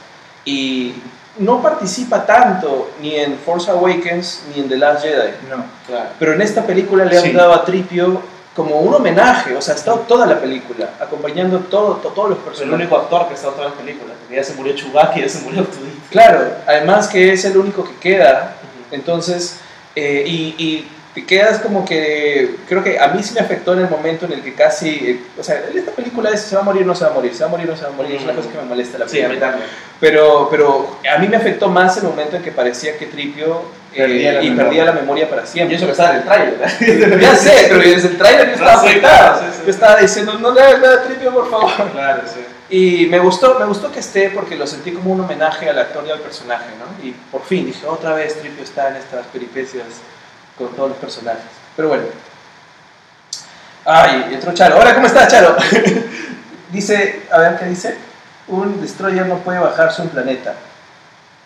y no participa tanto ni en Force Awakens ni en The Last Jedi. No. Claro. Pero en esta película le han Sí. dado a Tripio como un homenaje, o sea, está toda la película, acompañando todo, to- todos los Es el personajes. único actor que está en todas las películas. porque Ya se murió Chewbacca y ya se murió Arturito. Claro, además que es el único que queda, entonces, eh, y, y te quedas como que, creo que a mí sí me afectó en el momento en el que casi, eh, o sea, esta película es se va a morir, no se va a morir, se va a morir, no se va a morir, es una cosa que me molesta la Sí, película. también. Pero, pero a mí me afectó más el momento en que parecía que Tripio eh, Perdía y memoria. perdía la memoria para Y siempre. eso que estaba en el trailer. (laughs) ya sé, pero desde el trailer yo estaba Sí, afectado. sí, sí. Yo estaba diciendo, no le hagas nada a Tripio, por favor. Claro, sí. Y me gustó, me gustó que esté porque lo sentí como un homenaje al actor y al personaje, ¿no? Y por fin dije, otra vez Tripio está en estas peripecias con todos los personajes. Pero bueno. Ay, entró Charo. Hola, ¿cómo estás, Charo? (laughs) dice, a ver, ¿qué dice? Un destroyer no puede bajarse un planeta.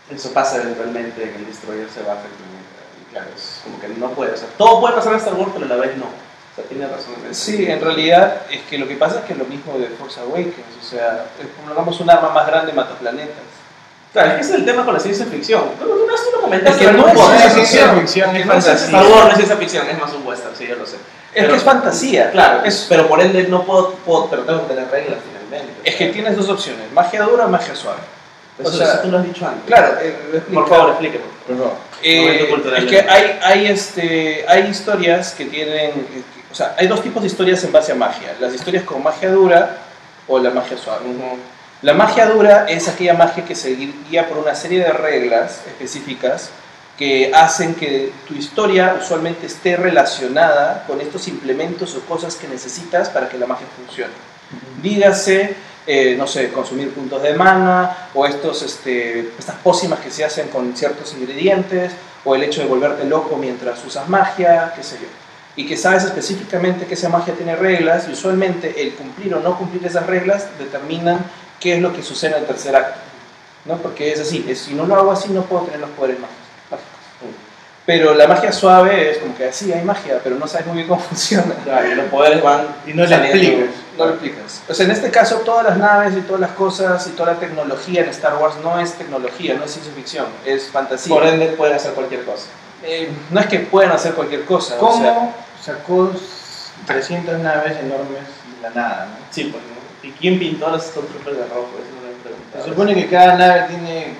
Eso pasa eventualmente, que el Destroyer se baja el planeta. Y claro, es como que no puede. O sea, todo puede pasar en Star Wars, pero a la vez no. O sea, tiene razón. en. Sí, en realidad es que lo que pasa es que lo mismo de Force Awakens, o sea, pongamos un arma más grande mata planetas. Claro, es que ese es el tema con la ciencia ficción. Pero una vez tú lo comentaste. Es que no es ciencia ficción, ficción, es no es fantasía. Star Wars no es ciencia ficción, es más un western, sí, yo lo sé. Es Pero- que es fantasía. Claro, es, pero por ende no puedo, puedo- pero tengo que tener reglas finalmente. es que tienes dos opciones, magia dura o magia suave. Eso, o sea, eso tú lo has dicho antes. Claro, eh. Por favor, explíqueme. Por favor. Eh, es que hay, hay, este, hay historias que tienen, eh, o sea, hay dos tipos de historias en base a magia. Las historias con magia dura o la magia suave. La magia dura es aquella magia que se guía por una serie de reglas específicas que hacen que tu historia usualmente esté relacionada con estos implementos o cosas que necesitas para que la magia funcione. Dígase, eh, no sé, consumir puntos de mana, o estos, este, estas pócimas que se hacen con ciertos ingredientes, o el hecho de volverte loco mientras usas magia, qué sé yo. Y que sabes específicamente que esa magia tiene reglas, y usualmente el cumplir o no cumplir esas reglas determinan qué es lo que sucede en el tercer acto. ¿no? Porque es así, es, si no lo hago así no puedo tener los poderes mágicos. mágicos. Pero la magia suave es como que sí, hay magia, pero no sabes muy bien cómo (laughs) funciona. Claro, y los poderes van. Y no le explicas. No lo explicas. O sea, en este caso, todas las naves y todas las cosas y toda la tecnología en Star Wars no es tecnología, no es ciencia ficción, es fantasía. Por ende pueden hacer cualquier cosa. Eh, no es que puedan hacer cualquier cosa. o ¿Cómo sea, sacó 300 naves enormes de la nada? ¿no? Sí, pues. ¿Y quién pintó los Stormtroopers de rojo? Se supone que cada nave tiene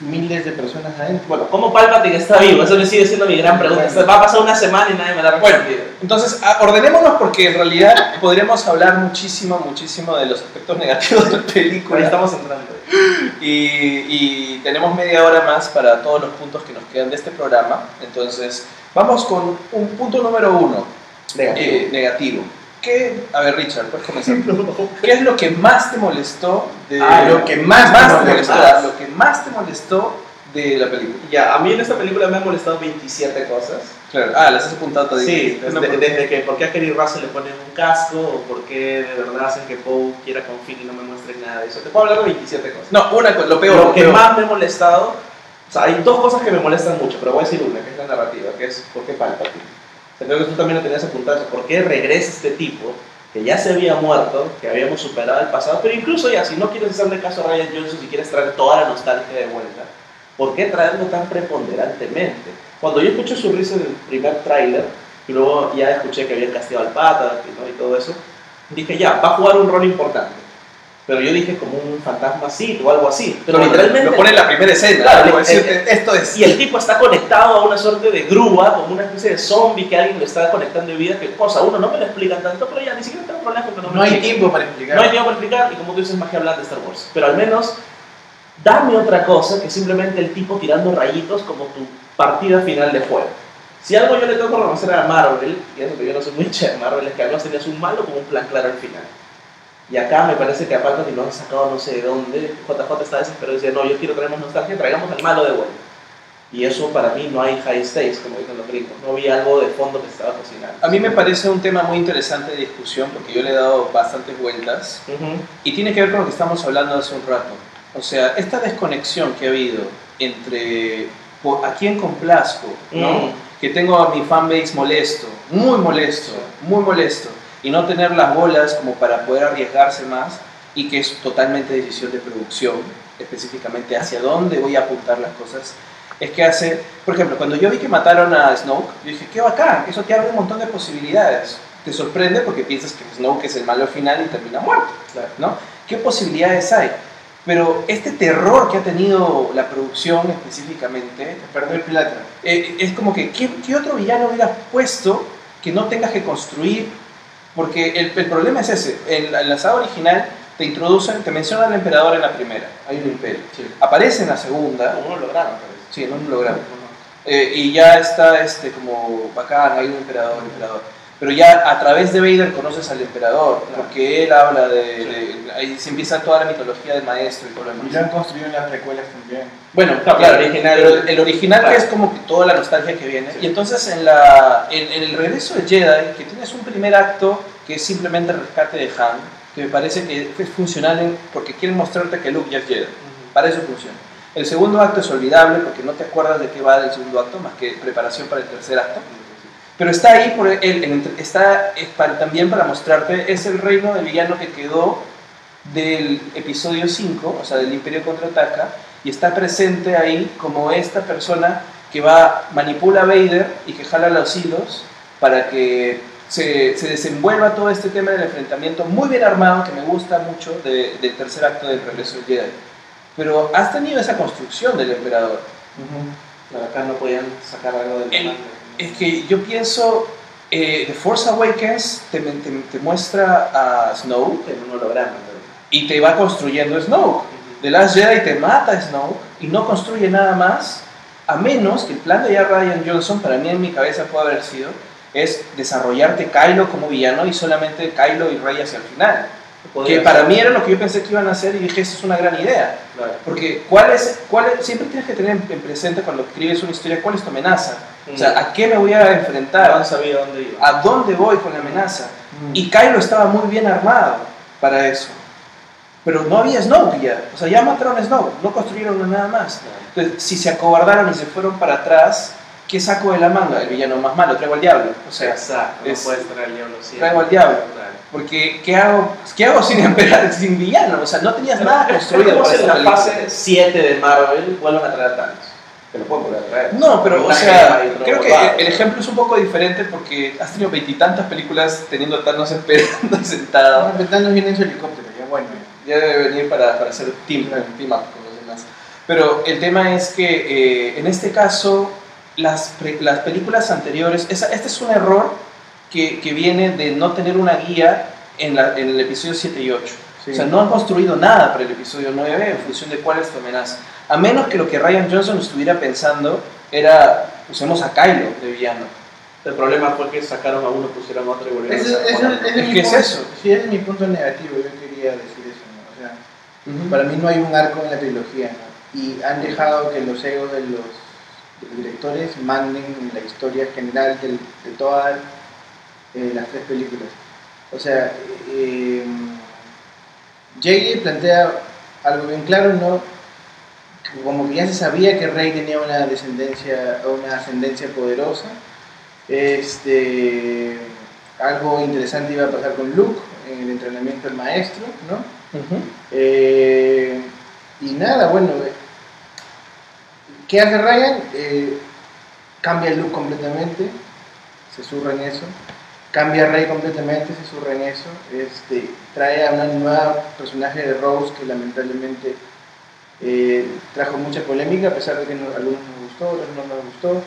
miles de personas adentro. Bueno, ¿cómo Palpatine está vivo? Eso me sigue siendo mi gran pregunta. Va a pasar una semana y nadie me la ha Bueno, entonces, ah, ordenémonos porque en realidad podremos hablar muchísimo, muchísimo de los aspectos negativos de la Ahí película. estamos entrando. Y, y tenemos media hora más para todos los puntos que nos quedan de este programa. Entonces, vamos con un punto número uno, Negativo. eh, negativo. ¿Qué, a ver, Richard, puedes comenzar. (laughs) ¿Qué es lo que más te molestó de Ah, lo que más te te molestó. molestó? Lo que más te molestó de la película. Ya, a mí en esta película me han molestado 27 cosas. Claro. Ah, las has apuntado toditas. Sí, desde, desde que por qué a Kerry Russell le ponen un casco o por qué de verdad hacen que Poe quiera con Finn y no me muestren nada de eso. Te puedo hablar de 27 cosas. No, una cosa, lo peor. lo lo que peor. más me ha molestado, o sea, hay dos cosas que me molestan mucho, pero voy a decir una, que es la narrativa, que es ¿por qué Palpatine? Que tú también lo tenías apuntado, eso, ¿por qué regresa este tipo que ya se había muerto, que habíamos superado el pasado? Pero incluso ya, si no quieres hacerle caso a Ryan Johnson, si quieres traer toda la nostalgia de vuelta, ¿por qué traerlo tan preponderantemente? Cuando yo escuché su risa en el primer tráiler, y luego ya escuché que había castigado al pata y todo eso, dije ya, va a jugar un rol importante. Pero yo dije como un fantasmacito o algo así. Pero Lo- literalmente. Lo pone en la primera escena. Claro, como el- decirte, esto es. Y el tipo está conectado a una suerte de grúa, como una especie de zombie que alguien le está conectando de vida. Que cosa, uno no me lo explican tanto, pero ya ni siquiera tengo problemas con que no No hay tiempo para explicar. No hay tiempo para explicar, y como tú dices, magia blanda de Star Wars. Pero al menos, dame otra cosa que simplemente el tipo tirando rayitos como tu partida final de juego. Si algo yo le tengo que reconocer a Marvel, y eso que yo no soy muy (laughs) hincha de Marvel, es que al menos tenías un malo con un plan claro al final. Y acá me parece que aparte ni lo han sacado no sé de dónde, JJ está desesperado y dice, no, yo quiero traer más nostalgia, traigamos al malo de vuelta. Y eso para mí no hay high stakes, como dicen los gringos, no había algo de fondo que estaba cocinando. A mí me parece un tema muy interesante de discusión porque yo le he dado bastantes vueltas Ujú. y tiene que ver con lo que estamos hablando hace un rato. O sea, esta desconexión que ha habido entre a quién complazco, ¿no? Mm. Que tengo a mi fanbase molesto, muy molesto, muy molesto, y no tener las bolas como para poder arriesgarse más y que es totalmente decisión de producción, específicamente hacia dónde voy a apuntar las cosas. Es que hace, por ejemplo, cuando yo vi que mataron a Snoke, yo dije, qué bacán, eso te abre un montón de posibilidades. te sorprende porque piensas que Snoke es el malo final y termina muerto. ¿no? ¿Qué posibilidades hay? Pero este terror que ha tenido la producción específicamente, Perder plata. eh, es como que, ¿qué, qué otro villano hubieras puesto que no tengas que construir? Porque el, el problema es ese. En la, en la saga original te introducen, te mencionan al emperador en la primera, hay un imperio. Sí. Aparece en la segunda, Un holograma, parece. sí, en un holograma. Eh, y ya está este, como bacán, hay un emperador, emperador. Pero ya a través de Vader conoces al emperador, Claro. porque él habla de, de- Ahí se empieza toda la mitología del maestro y todo lo Y demás. lo han construido en las precuelas también. Bueno, Claro, claro, el original- pero el original Claro. es como que toda la nostalgia que viene. Sí. Y entonces en, la, en, en el regreso de Jedi, que tienes un primer acto que es simplemente el rescate de Han, que me parece que es funcional en- porque quieren mostrarte que Luke ya es Jedi. Para eso funciona. El segundo acto es olvidable porque no te acuerdas de qué va el segundo acto, más que preparación para el tercer acto. Pero está ahí, por el, el- está es para- también para mostrarte, es el reino de villano que quedó del episodio 5, o sea, del Imperio Contraataca, y está presente ahí como esta persona que va, manipula a Vader y que jala los hilos para que se, se desenvuelva todo este tema del enfrentamiento muy bien armado, que me gusta mucho de- del tercer acto del regreso del Jedi. Pero has tenido esa construcción del emperador. Claro, acá no podían sacar algo del El-. Es que yo pienso, eh, The Force Awakens te, te- te muestra a Snow En un holograma. y te va construyendo Snow. The Last Jedi te mata a Snow y no construye nada más, a menos que el plan de ya Ryan Johnson, para mí en mi cabeza puede haber sido, es desarrollarte Kylo como villano y solamente Kylo y Rey hacia el final. Que para mí era lo que yo pensé que iban a hacer y dije, eso es una gran idea. Claro. Porque ¿cuál es, cuál es- siempre tienes que tener en presente cuando escribes una historia cuál es tu amenaza. O sea, ¿a qué me voy a No enfrentar? sabía dónde iba. ¿A dónde voy con la amenaza? Mm. Y Kylo estaba muy bien armado para eso. Pero no había Snoke ya. O sea, ya mataron a Snoke, no construyeron nada más. Entonces, si se acobardaron y se fueron para atrás, ¿qué saco de la manga? El villano más malo, traigo al diablo. O sea, Exacto, no es- puedes traer al diablo siempre. traigo al diablo. Porque, ¿qué hago, ¿qué hago sin, (laughs) emperador- sin villano? O sea, no tenías nada construido para en la película. fase 7 de Marvel vuelvan a traer a Thanos. Que lo pueden volver a traer. No, pero o sea, creo que el ejemplo es un poco diferente porque has tenido veintitantas películas teniendo a Thanos (laughs) esperando sentado. Ahora Betano viene en su helicóptero, ya bueno. Ya debe venir para, para hacer team, team up con los demás. Pero el tema es que eh, en este caso, las, pre- las películas anteriores, esa- este es un error que, que viene de no tener una guía en, la- en el episodio 7 y 8. Sí. O sea, no han construido nada para el episodio 9 en función de cuál es tu amenaza. A menos que lo que Ryan Johnson estuviera pensando era, usemos a Kylo de villano. El problema fue que sacaron a uno, pusieron a otro y volvieron Ese- a sacar. ese Es mi que es eso. Sí, ese es mi punto negativo, yo quería decir eso. ¿no? O sea, para mí no hay un arco en la trilogía ¿no? y han dejado que los egos de los, los directores manden en la historia general del- de, todas eh, las tres películas. O sea, eh, J.J. plantea algo bien claro, ¿no? Como que ya se sabía que Rey tenía una descendencia, una ascendencia poderosa. Este, algo interesante iba a pasar con Luke en el entrenamiento del maestro, ¿no? Eh, y nada, bueno, ¿qué hace Ryan? Eh, cambia el look completamente, se surra en eso. Cambia a Rey completamente, se surra en eso. Este, trae a una nueva personaje de Rose que lamentablemente eh, trajo mucha polémica, a pesar de que no- a algunos nos gustó, a otros no nos gustó.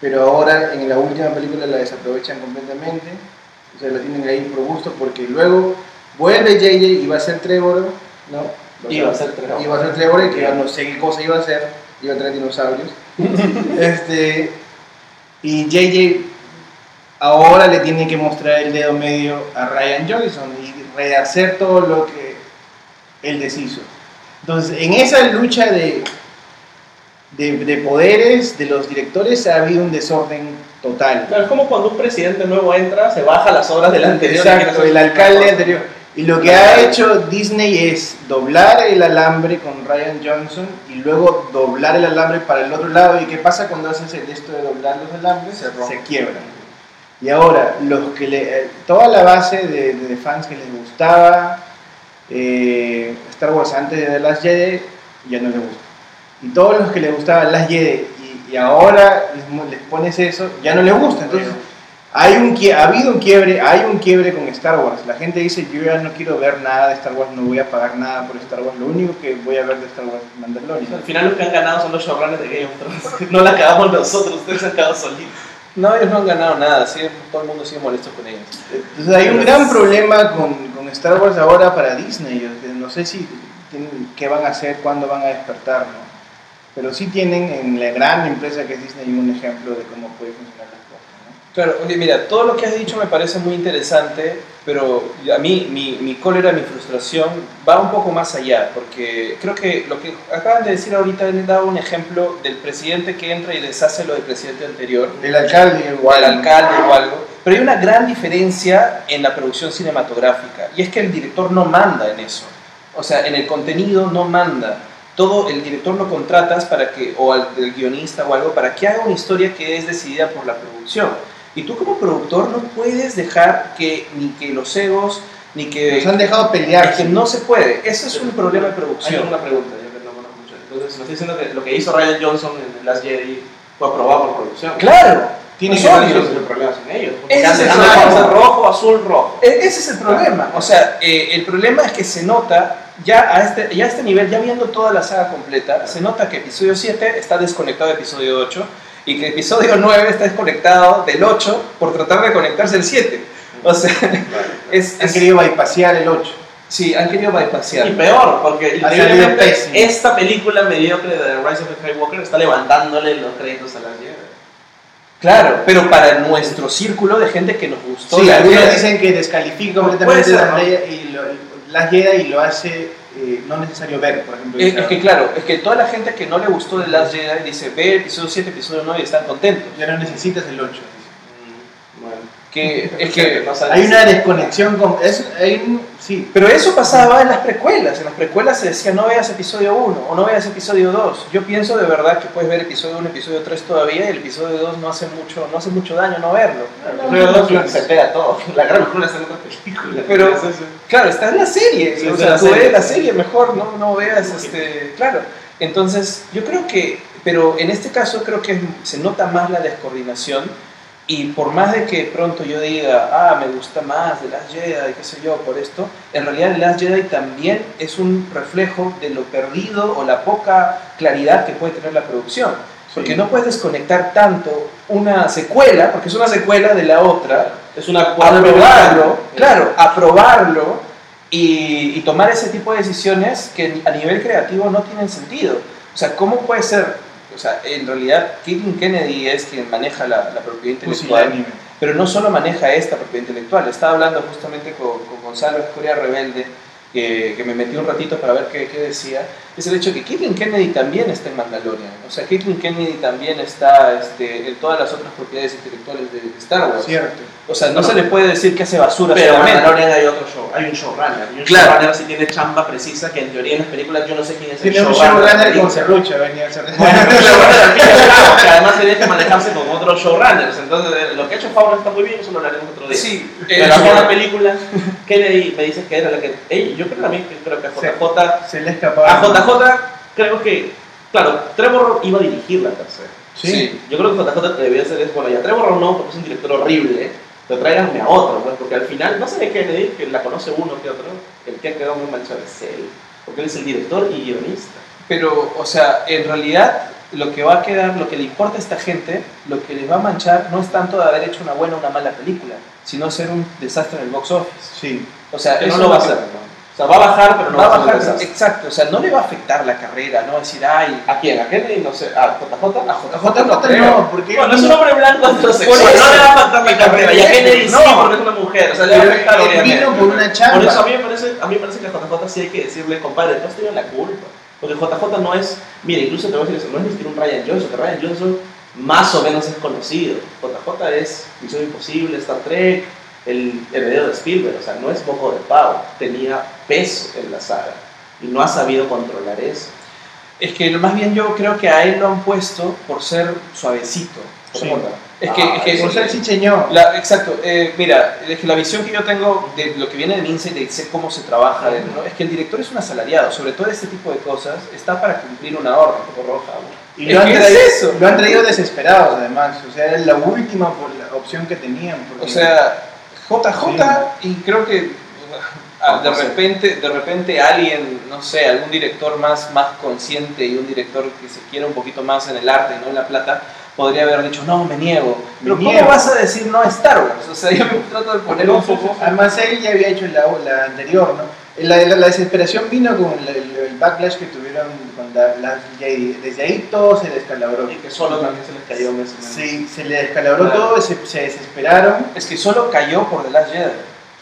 Pero ahora en la última película la desaprovechan completamente. O sea, la tienen ahí por gusto porque luego vuelve JJ y va a ser Trevor, ¿no? Iba a ser Trevor. Iba a ser Trevor, que iba- no sé qué cosa iba a hacer, iba a traer dinosaurios. (laughs) este, y JJ ahora le tiene que mostrar el dedo medio a Ryan Johnson y rehacer todo lo que él deshizo. Entonces, en esa lucha de, de, de poderes de los directores ha habido un desorden total. Claro, es como cuando un presidente nuevo entra, se baja las obras del anterior. Exacto, el alcalde anterior. Y lo que ha hecho Disney es doblar el alambre con Ryan Johnson y luego doblar el alambre para el otro lado. ¿Y qué pasa cuando haces esto de doblar los alambres? Se rompe. quiebran. Y ahora, los que le, eh, toda la base de, de fans que les gustaba eh, Star Wars antes de The Last Jedi, ya no les gusta. Y todos los que les gustaba Last Jedi y, y ahora les, les pones eso, ya no les gusta. Entonces, Hay un, ha habido un quiebre, hay un quiebre con Star Wars. La gente dice, yo ya no quiero ver nada de Star Wars, no voy a pagar nada por Star Wars. Lo único que voy a ver de Star Wars es Al Mandalorian. final los que han ganado son los showrunners de Game of Thrones. (laughs) No la cagamos nosotros, ustedes han cagado solitos. No, ellos no han ganado nada, sí, todo el mundo sigue molesto con ellos. Entonces hay un gran problema con, con Star Wars ahora para Disney. Yo que no sé si tienen- qué van a hacer, cuándo van a despertar, ¿no? Pero sí tienen en la gran empresa que es Disney un ejemplo de cómo puede funcionar ¿no? Claro, oye, mira, todo lo que has dicho me parece muy interesante, pero a mí mi, mi cólera, mi frustración va un poco más allá, porque creo que lo que acaban de decir ahorita han dado un ejemplo del presidente que entra y deshace lo del presidente anterior, El alcalde o igual. al alcalde o algo, pero hay una gran diferencia en la producción cinematográfica, y es que el director no manda en eso, o sea, en el contenido no manda. Todo el director lo contratas para que, o al el guionista o algo, para que haga una historia que es decidida por la producción. Y tú como productor no puedes dejar que ni que los egos, ni que... Nos han dejado es que pelear. no se puede. Eso es un problema de Hay producción. una pregunta, yo que no conozco mucho. Entonces, me estoy diciendo que lo que hizo Ryan Johnson en The Last Jedi fue aprobado por producción. Claro, Tiene es que obvio. Ese es el problema sin ellos. Ese es el problema. rojo, azul, rojo. E- Ese es el problema. O sea, eh, el problema es que se nota, ya a, este, ya a este nivel, ya viendo toda la saga completa, se nota que episodio 7 está desconectado de episodio 8 y que episodio 9 está desconectado del 8 por tratar de conectarse al 7. O sea, es, Han es- querido bypassear el 8. sí, han querido bypassear. Y peor, porque increíblemente esta película mediocre de Rise of the Skywalker está levantándole los créditos a las Jedi. Claro, pero para nuestro círculo de gente que nos gustó Sí, algunos dicen que descalifica completamente ser, las ¿no? Y lo, las Jedi y lo hace eh, no necesario ver, por ejemplo. Es, es que claro, es que toda la gente que no le gustó The Last Jedi dice, ve episodio 7, episodio 9 y están contentos. ya no necesitas el 8. Bueno. Que, (laughs) es que, no Hay una desconexión con... Es, hay un- sí, pero eso pasaba en las precuelas. En las precuelas se decía, no veas episodio 1 o no veas episodio 2. Yo pienso de verdad que puedes ver episodio 1, episodio 3 todavía y el episodio 2 no hace mucho, no hace mucho daño no verlo. Pero no, se pega todo. (laughs) La gran locura está en otra película. Pero- eso. Claro, está en la serie. Sí, o sea, en la tú serie. ves la serie mejor, no, no veas este. Claro. Entonces, yo creo que. Pero en este caso creo que se nota más la descoordinación. Y por más de que pronto yo diga, ah, me gusta más de Last Jedi, qué sé yo, por esto, en realidad Last Jedi también es un reflejo de lo perdido o la poca claridad que puede tener la producción. Porque Sí. no puedes desconectar tanto una secuela, porque es una secuela de la otra, Es una aprobarlo, claro, aprobarlo y, y tomar ese tipo de decisiones que a nivel creativo no tienen sentido. O sea, ¿cómo puede ser? O sea, en realidad, Kathleen Kennedy es quien maneja la, la propiedad intelectual, pero no solo maneja esta propiedad intelectual. Estaba hablando justamente con, con Gonzalo Escoria Rebelde, que, que me metí un ratito para ver qué, qué decía. Es el hecho de que Kathleen Kennedy también está en Mandalorian. O sea, Kathleen Kennedy también está este, en todas las otras propiedades intelectuales de Star Wars. Cierto. O sea, no se le puede decir que hace basura Pero en. Mandalorian hay otro show, hay un showrunner. Y un Claro. showrunner sí tiene chamba precisa que en teoría en las películas yo no sé quién es el Tiene un showrunner. showrunner con serrucha, venía a ser... Bueno, un showrunner cabo, que además tiene que manejarse con otros showrunners. Entonces, eh, lo que ha hecho Fabro está muy bien, eso lo hablaremos otro día. Sí, Pero eh, acá en la película, Kennedy me dice que era la que. Ey, yo creo también que creo que a Sí. JJ. Se le escapaba. A JJ, creo que. Claro, Trevor iba a dirigir la tercera. Sí. Yo creo que JJ debía hacer es, bueno, ya Trevor no, porque es un director horrible, pero tráiganme a otro, pues, porque al final, no sé de Kennedy, que la conoce uno que otro, el que ha quedado muy manchado es él, porque él es el director y guionista. Pero, o sea, en realidad lo que va a quedar, lo que le importa a esta gente, lo que les va a manchar no es tanto de haber hecho una buena o una mala película, sino ser un desastre en el box office. Sí. O sea, Que eso no lo va a hacer, ¿no? O sea, va a bajar, pero no va a bajar, desastre. exacto, o sea, no le va a afectar la carrera, no decir, ay, ¿A quién? ¿A Kennedy? No sé. ¿A JJ? a JJ JJ creo. no, porque... Bueno, es un hombre blanco heterosexual, no le va a afectar la carrera. Y a Kennedy sí, No. porque es una mujer, o sea, le va a afectar obviamente. por una chamba. Por eso a mí, me parece, a mí me parece que a JJ sí hay que decirle, compadre, tú has tenido la culpa. Porque JJ no es, mira, incluso te voy a decir eso, no es ni siquiera un Ryan Johnson, que Ryan Johnson más o menos es conocido. JJ es Misión Imposible, Star Trek, el heredero de Spielberg, o sea, no es moco de pavo, tenía peso en la saga y no ha sabido controlar eso. Es que más bien yo creo que a él lo han puesto por ser suavecito. Sí. Es que, Ah, es que Por ser chicheño. La- exacto, eh, mira, es que la visión que yo tengo de lo que viene de Mince y de sé cómo se trabaja, ¿no? es que el director es un asalariado, sobre todo este tipo de cosas, está para cumplir una orden. Roja. Y lo han, es traído, eso. lo han traído desesperados además, o sea, era la última por la opción que tenían. porque- O sea, JJ y creo que ah, de repente, de repente alguien, no sé, algún director más, más consciente y un director que se quiera un poquito más en el arte, no en la plata, podría haber dicho, no, me niego. Me Pero ¿cómo niego. vas a decir no a Star Wars? O sea, yo me trato de poner un poco... Además él ya había hecho la, la anterior, ¿no? La, la- la desesperación vino con el, el- el backlash que tuvieron con la, la Jedi. Desde ahí todo se descalabró. Y que solo también se les cayó mes o menos. Sí, se le descalabró Claro. todo, se, se desesperaron. Es que solo cayó por The Last Jedi.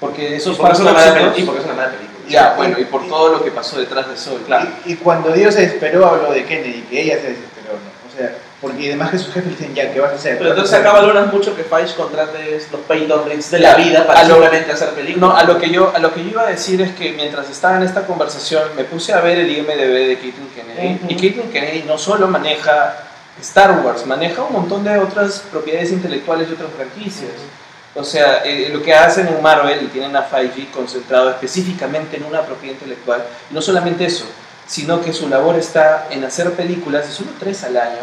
Porque esos Y porque es una mala y porque es una mala película. Ya, bueno, y por todo lo que pasó detrás de eso, claro. Y, y cuando Dios se desesperó, habló de Kennedy, que ella se desesperó, ¿no? O sea, porque además que sus jefes dicen, ya, ¿qué vas a hacer? Pero entonces acá valoras mucho que Feige contrate los Peyton Reeds de la vida para A lo- simplemente hacer películas. No, a lo, que yo, a lo que yo iba a decir es que mientras estaba en esta conversación me puse a ver el IMDB de Caitlin Kennedy. Ujú. Y Caitlin Kennedy no solo maneja Star Wars, maneja un montón de otras propiedades intelectuales y otras franquicias. O sea, eh, lo que hacen en Marvel y tienen a 5G concentrado específicamente en una propiedad intelectual. Y no solamente eso, sino que su labor está en hacer películas, de solo tres al año,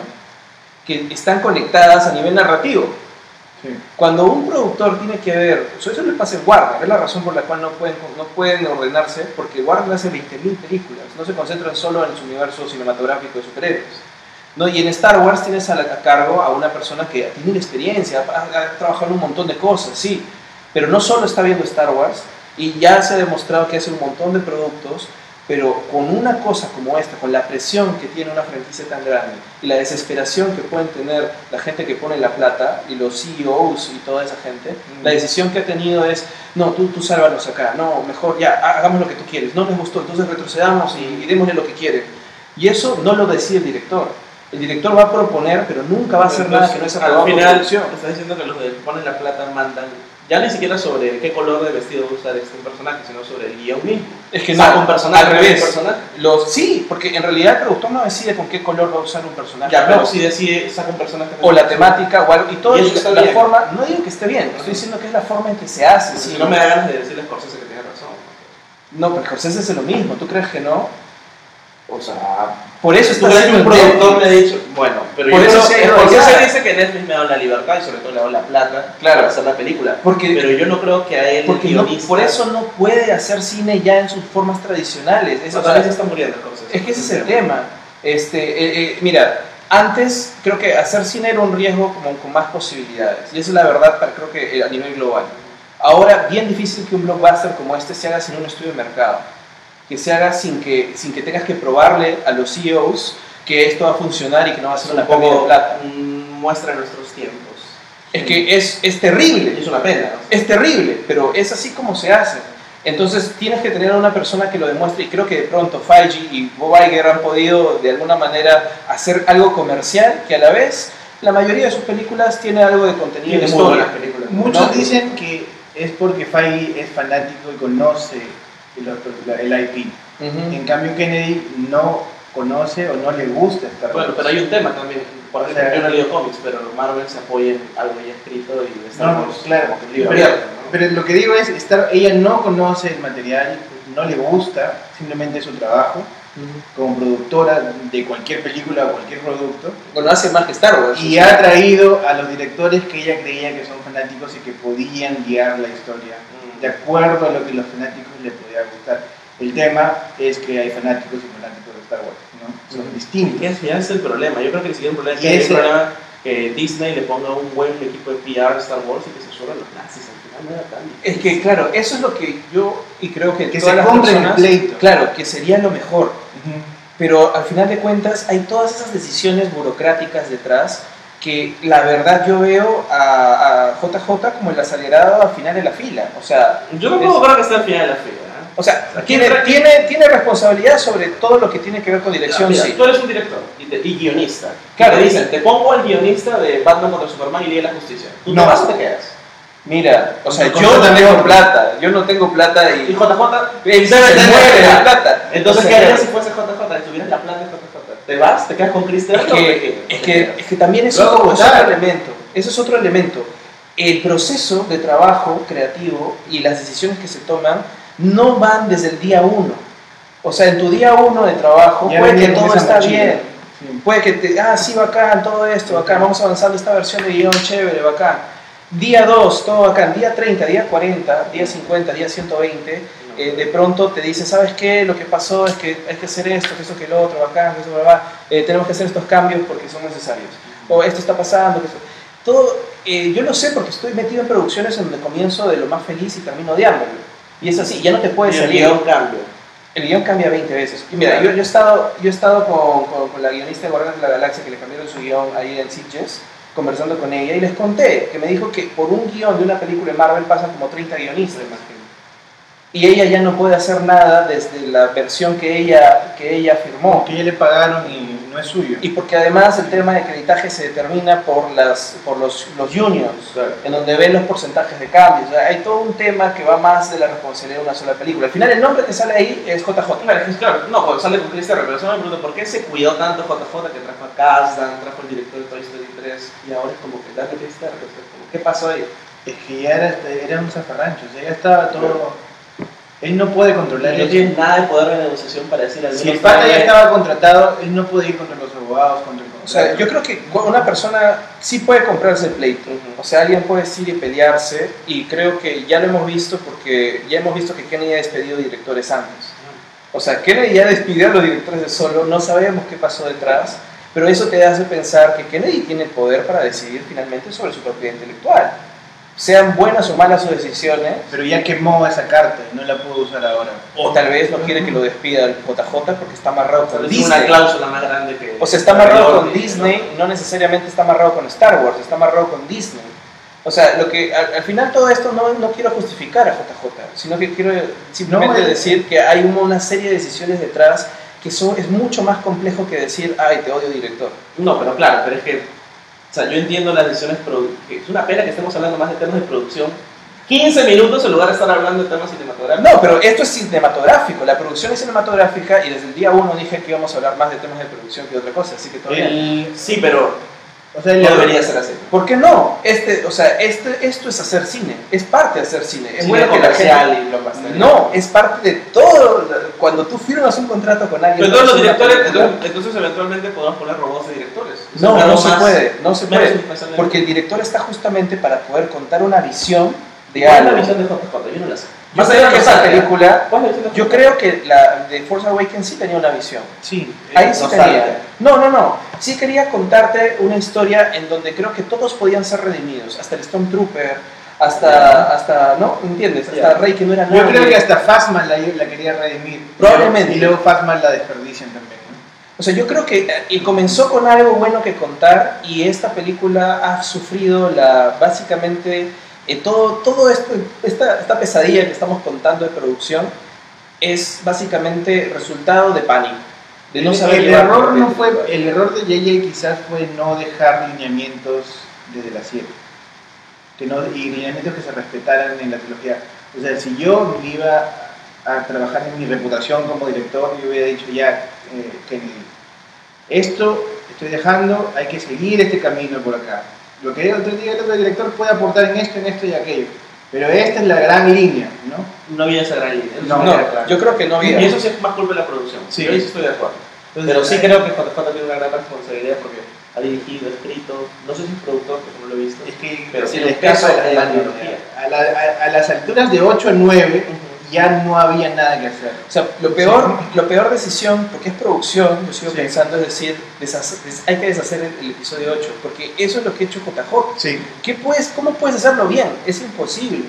que están conectadas a nivel narrativo. Sí. Cuando un productor tiene que ver, eso eso le pasa en Warner, es la razón por la cual no pueden, no pueden ordenarse, porque Warner hace 20.000 películas, no se concentran solo en su universo cinematográfico de superhéroes. ¿No? Y en Star Wars tienes a, la- a cargo a una persona que tiene una experiencia, ha, ha trabajado en un montón de cosas, sí, pero no solo está viendo Star Wars, y ya se ha demostrado que hace un montón de productos, pero con una cosa como esta, con la presión que tiene una franquicia tan grande y la desesperación que pueden tener la gente que pone la plata y los CEOs y toda esa gente, la decisión que ha tenido es, no, tú, tú sálvanos acá, no, mejor ya, ha- hagamos lo que tú quieres, no les gustó, entonces retrocedamos y, y démosle lo que quieren. Y eso no lo decide el director. El director va a proponer, pero nunca va a hacer nada que no sea al aprobado por final, producción. estás diciendo que los que ponen la plata mandan, ya ni siquiera sobre qué color de vestido va a usar este personaje, sino sobre el guion mismo. Es que no, un personaje, al revés. personaje. Los, sí, porque en realidad el productor no decide con qué color va a usar un personaje. Ya, no. si decide, saca un personaje. o la temática o algo, y todo Y eso está la bien. forma, no digo que esté bien, estoy diciendo que es la forma en que se hace. Si no me da ganas de decirle a Scorsese que tiene razón. No, pero Scorsese hace lo mismo, ¿tú crees que no? O sea, Por eso está que un productor me ha dicho, bueno, pero Por yo eso creo- Scorsese rodeada. dice que Netflix me ha dado la libertad y sobre todo le ha dado la plata Claro. para hacer la película. Porque, Pero yo no creo que a él, porque no- por eso no puede hacer cine ya en sus formas tradicionales. Es, eso también se está muriendo Scorsese. es que ese es el tema. Este, eh, eh, mira, antes creo que hacer cine era un riesgo como con más posibilidades. Y esa es la verdad para, creo que eh, a nivel global. Ahora, bien difícil que un blockbuster como este se haga sin un estudio de mercado. Que se haga sin que, sin que tengas que probarle a los CEOs que esto va a funcionar y que no va a ser un una pérdida de poco plata. muestra nuestros tiempos. Es que es, es terrible. Es una pena. ¿no? Es terrible, pero es así como se hace. Entonces tienes que tener a una persona que lo demuestre y creo que de pronto Feige y Bob Iger han podido de alguna manera hacer algo comercial que a la vez la mayoría de sus películas tiene algo de contenido Tiene de muy historia. buenas películas. Muchos ¿no? dicen que es porque Feige es fanático y conoce el, el IP. Ujú. En cambio, Kennedy no conoce o no le gusta Star Wars. Bueno, pero hay un tema también. Por ejemplo, O sea, yo no he leído cómics, pero Marvel se apoya en algo ya escrito y Star No, Wars claro. Pero, abierto, ¿no? pero lo que digo es, Star, ella no conoce el material, no le gusta, simplemente su trabajo como productora de cualquier película o cualquier producto. Bueno, hace más que Star Wars. Y ha traído a los directores que ella creía que son fanáticos y que podían guiar la historia. De acuerdo a lo que los fanáticos les podía gustar. El tema es que hay fanáticos y fanáticos de Star Wars, ¿no? Son Y distintos. ese ya es el problema. Yo creo que el siguiente problema es que ese- problema que Disney le ponga un buen equipo de PR a Star Wars y que se suban los nazis. Al final no era tan Es que, claro, eso es lo que yo y creo que, Que todas se las el personas, pleito. claro, que sería lo mejor. Ujú. Pero al final de cuentas hay todas esas decisiones burocráticas detrás que la verdad yo veo a, a JJ como el acelerado al final de la fila. O sea, Yo no puedo creer que esté al final de la fila. ¿eh? o sea Aquí tiene, entra- tiene, tiene responsabilidad sobre todo lo que tiene que ver con dirección, Mira, sí. Tú eres un director y, te- y guionista. Claro, Claro, te y- dicen, te pongo al guionista de Batman contra Superman y Liga de la Justicia. ¿Tú No. te vas o te quedas? Mira, o sea, yo no tengo plata, yo no tengo plata Y y... JJ se tener muere de plata. plata. Entonces, O ¿qué sea, harías si fuese JJ? Si tuvieras la plata de JJ. ¿Te vas? ¿Te quedas con Chris Es Terrio te que, es, ¿O te que, es que también es Luego otro, es elemento. Eso es otro elemento. El proceso de trabajo creativo y las decisiones que se toman no van desde el día uno. O sea, en tu día uno de trabajo Ya puede que todo está mochila. bien. Sí. Puede que te, ah, sí, bacán, todo esto, bacán, vamos avanzando esta versión de guion, chévere, bacán. Día 2, todo bacán, día 30, día 40, día 50, día 120, eh, de pronto te dice, ¿sabes qué? Lo que pasó es que hay que hacer esto, que esto, que lo otro, bacán, que eso, bla, bla, eh, tenemos que hacer estos cambios porque son necesarios. O esto está pasando, que esto- Todo, eh, yo lo sé porque estoy metido en producciones en donde comienzo de lo más feliz y termino odiándolo. Y es así, ya no te puedes Y el salir. guion cambia. El guion cambia 20 veces. Y mira, yo, yo he estado, yo he estado con, con- con la guionista de Guardianes de la Galaxia que le cambiaron su guion ahí en Sitges, conversando con ella, y les conté que me dijo que por un guion de una película de Marvel pasan como 30 guionistas. Y ella ya no puede hacer nada desde la versión que ella, que ella firmó. Que ya le pagaron y no es suyo. Y porque además el tema de creditaje se determina por, las, por los, los juniors, Claro. en donde ven los porcentajes de cambio. O sea, hay todo un tema que va más de la responsabilidad de una sola película. Al final el nombre que sale ahí es JJ. Claro, claro, no, cuando sale con Chris Terry, pero solo me pregunto, ¿por qué se cuidó tanto JJ que trajo a Kazdan, trajo al director de Toy Story 3 y ahora es como que darle Chris Terry? O sea, como, ¿Qué pasó ahí? Es que ya era, era un zafarrancho, o sea, ya estaba todo... Él no puede controlar No eso. tiene nada de poder de negociación para decir al Si menos el pata ya dame- estaba contratado, él no puede ir contra los abogados, contra el O sea, yo creo que una persona sí puede comprarse el pleito. Ujú. O sea, alguien puede ir y pelearse y creo que ya lo hemos visto porque ya hemos visto que Kennedy ha despedido directores antes. O sea, Kennedy ya despidió a los directores de solo, no sabemos qué pasó detrás, pero eso te hace pensar que Kennedy tiene el poder para decidir finalmente sobre su propiedad intelectual. Sean buenas o malas sus decisiones, Pero ya quemó esa carta no la pudo usar ahora. o tal vez no quiere que lo despida el JJ porque está amarrado con vez una Disney. cláusula más grande que. O sea, está amarrado con Disney no necesariamente está amarrado con Star Wars, está amarrado con Disney. O sea, lo que al, al final todo esto no, no quiero justificar a JJ, sino que quiero simplemente No, eh. decir que hay una, una serie de decisiones detrás que son, es mucho más complejo que decir, ay, te odio director. No, pero claro, pero es que. O sea, yo entiendo las decisiones. Es una pena que estemos hablando más de temas de producción. 15 minutos en lugar de estar hablando de temas cinematográficos. No, pero esto es cinematográfico, la producción es cinematográfica y desde el día uno dije que íbamos a hablar más de temas de producción que de otra cosa, así que. El- sí, pero O sea, no debería ser así. ¿Por qué no? Este, o sea, este, esto es hacer cine, es parte de hacer cine. Es Cine bueno que la comercial gente... y blockbuster. No, es parte de todo. Cuando tú firmas un contrato con alguien... Pero todos los una directores, entonces, entonces eventualmente podemos poner robots de directores. No, es no algo se más- puede, no se puede. Porque el director está justamente para poder contar una visión de ¿Cuál es algo. la visión de JJ? Yo no la sé. Yo allá creo de esa película... ¿Cuál es la visión de Yo creo que la de Force Awakens sí tenía una visión. Sí. Ahí sí tenía. No, no, no. Sí quería contarte una historia en donde creo que todos podían ser redimidos. Hasta el Stormtrooper, hasta, hasta ¿no? ¿Entiendes? Hasta Ya. Rey que no era Yo nadie. creo que hasta Fasma la, la quería redimir. Probablemente. Y luego Fasma la desperdician también. ¿no? O sea, yo creo que eh, y comenzó con algo bueno que contar y esta película ha sufrido la básicamente eh, todo todo esto esta, esta pesadilla que estamos contando de producción es básicamente resultado de pánico, de no el, saber el llevar error no fue el error de JJ quizás fue no dejar lineamientos desde la 7 que no y lineamientos que se respetaran en la trilogía. O sea si yo me iba a trabajar en mi reputación como director yo hubiera dicho ya eh, Kennedy esto estoy dejando hay que seguir este camino por acá lo que el otro director puede aportar en esto en esto y aquello pero esta es la gran línea ¿no? No había esa gran línea. No, No, claro. yo creo que no había. Y eso sí es más culpa de la producción. Sí. Yo estoy de acuerdo. Entonces, Pero sí creo que JJ tiene una gran responsabilidad porque ha dirigido, escrito, no sé si es productor, porque no lo he visto. Es que Pero les el escapa de la la tecnología. A, la- a- a las alturas de 8 a 9 ya no había nada que hacer. O sea, lo peor, lo peor decisión, porque es producción, yo sigo Sí. pensando, es decir, hay que deshacer el, el episodio 8, porque eso es lo que ha hecho JJ. Sí. ¿Qué puedes, ¿Cómo puedes hacerlo bien? Es imposible.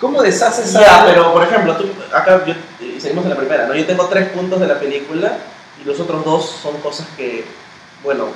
¿Cómo deshaces Ya, pero por ejemplo, tú, acá yo, y seguimos en la primera, ¿no? Yo tengo tres puntos de la película y los otros dos son cosas que, bueno,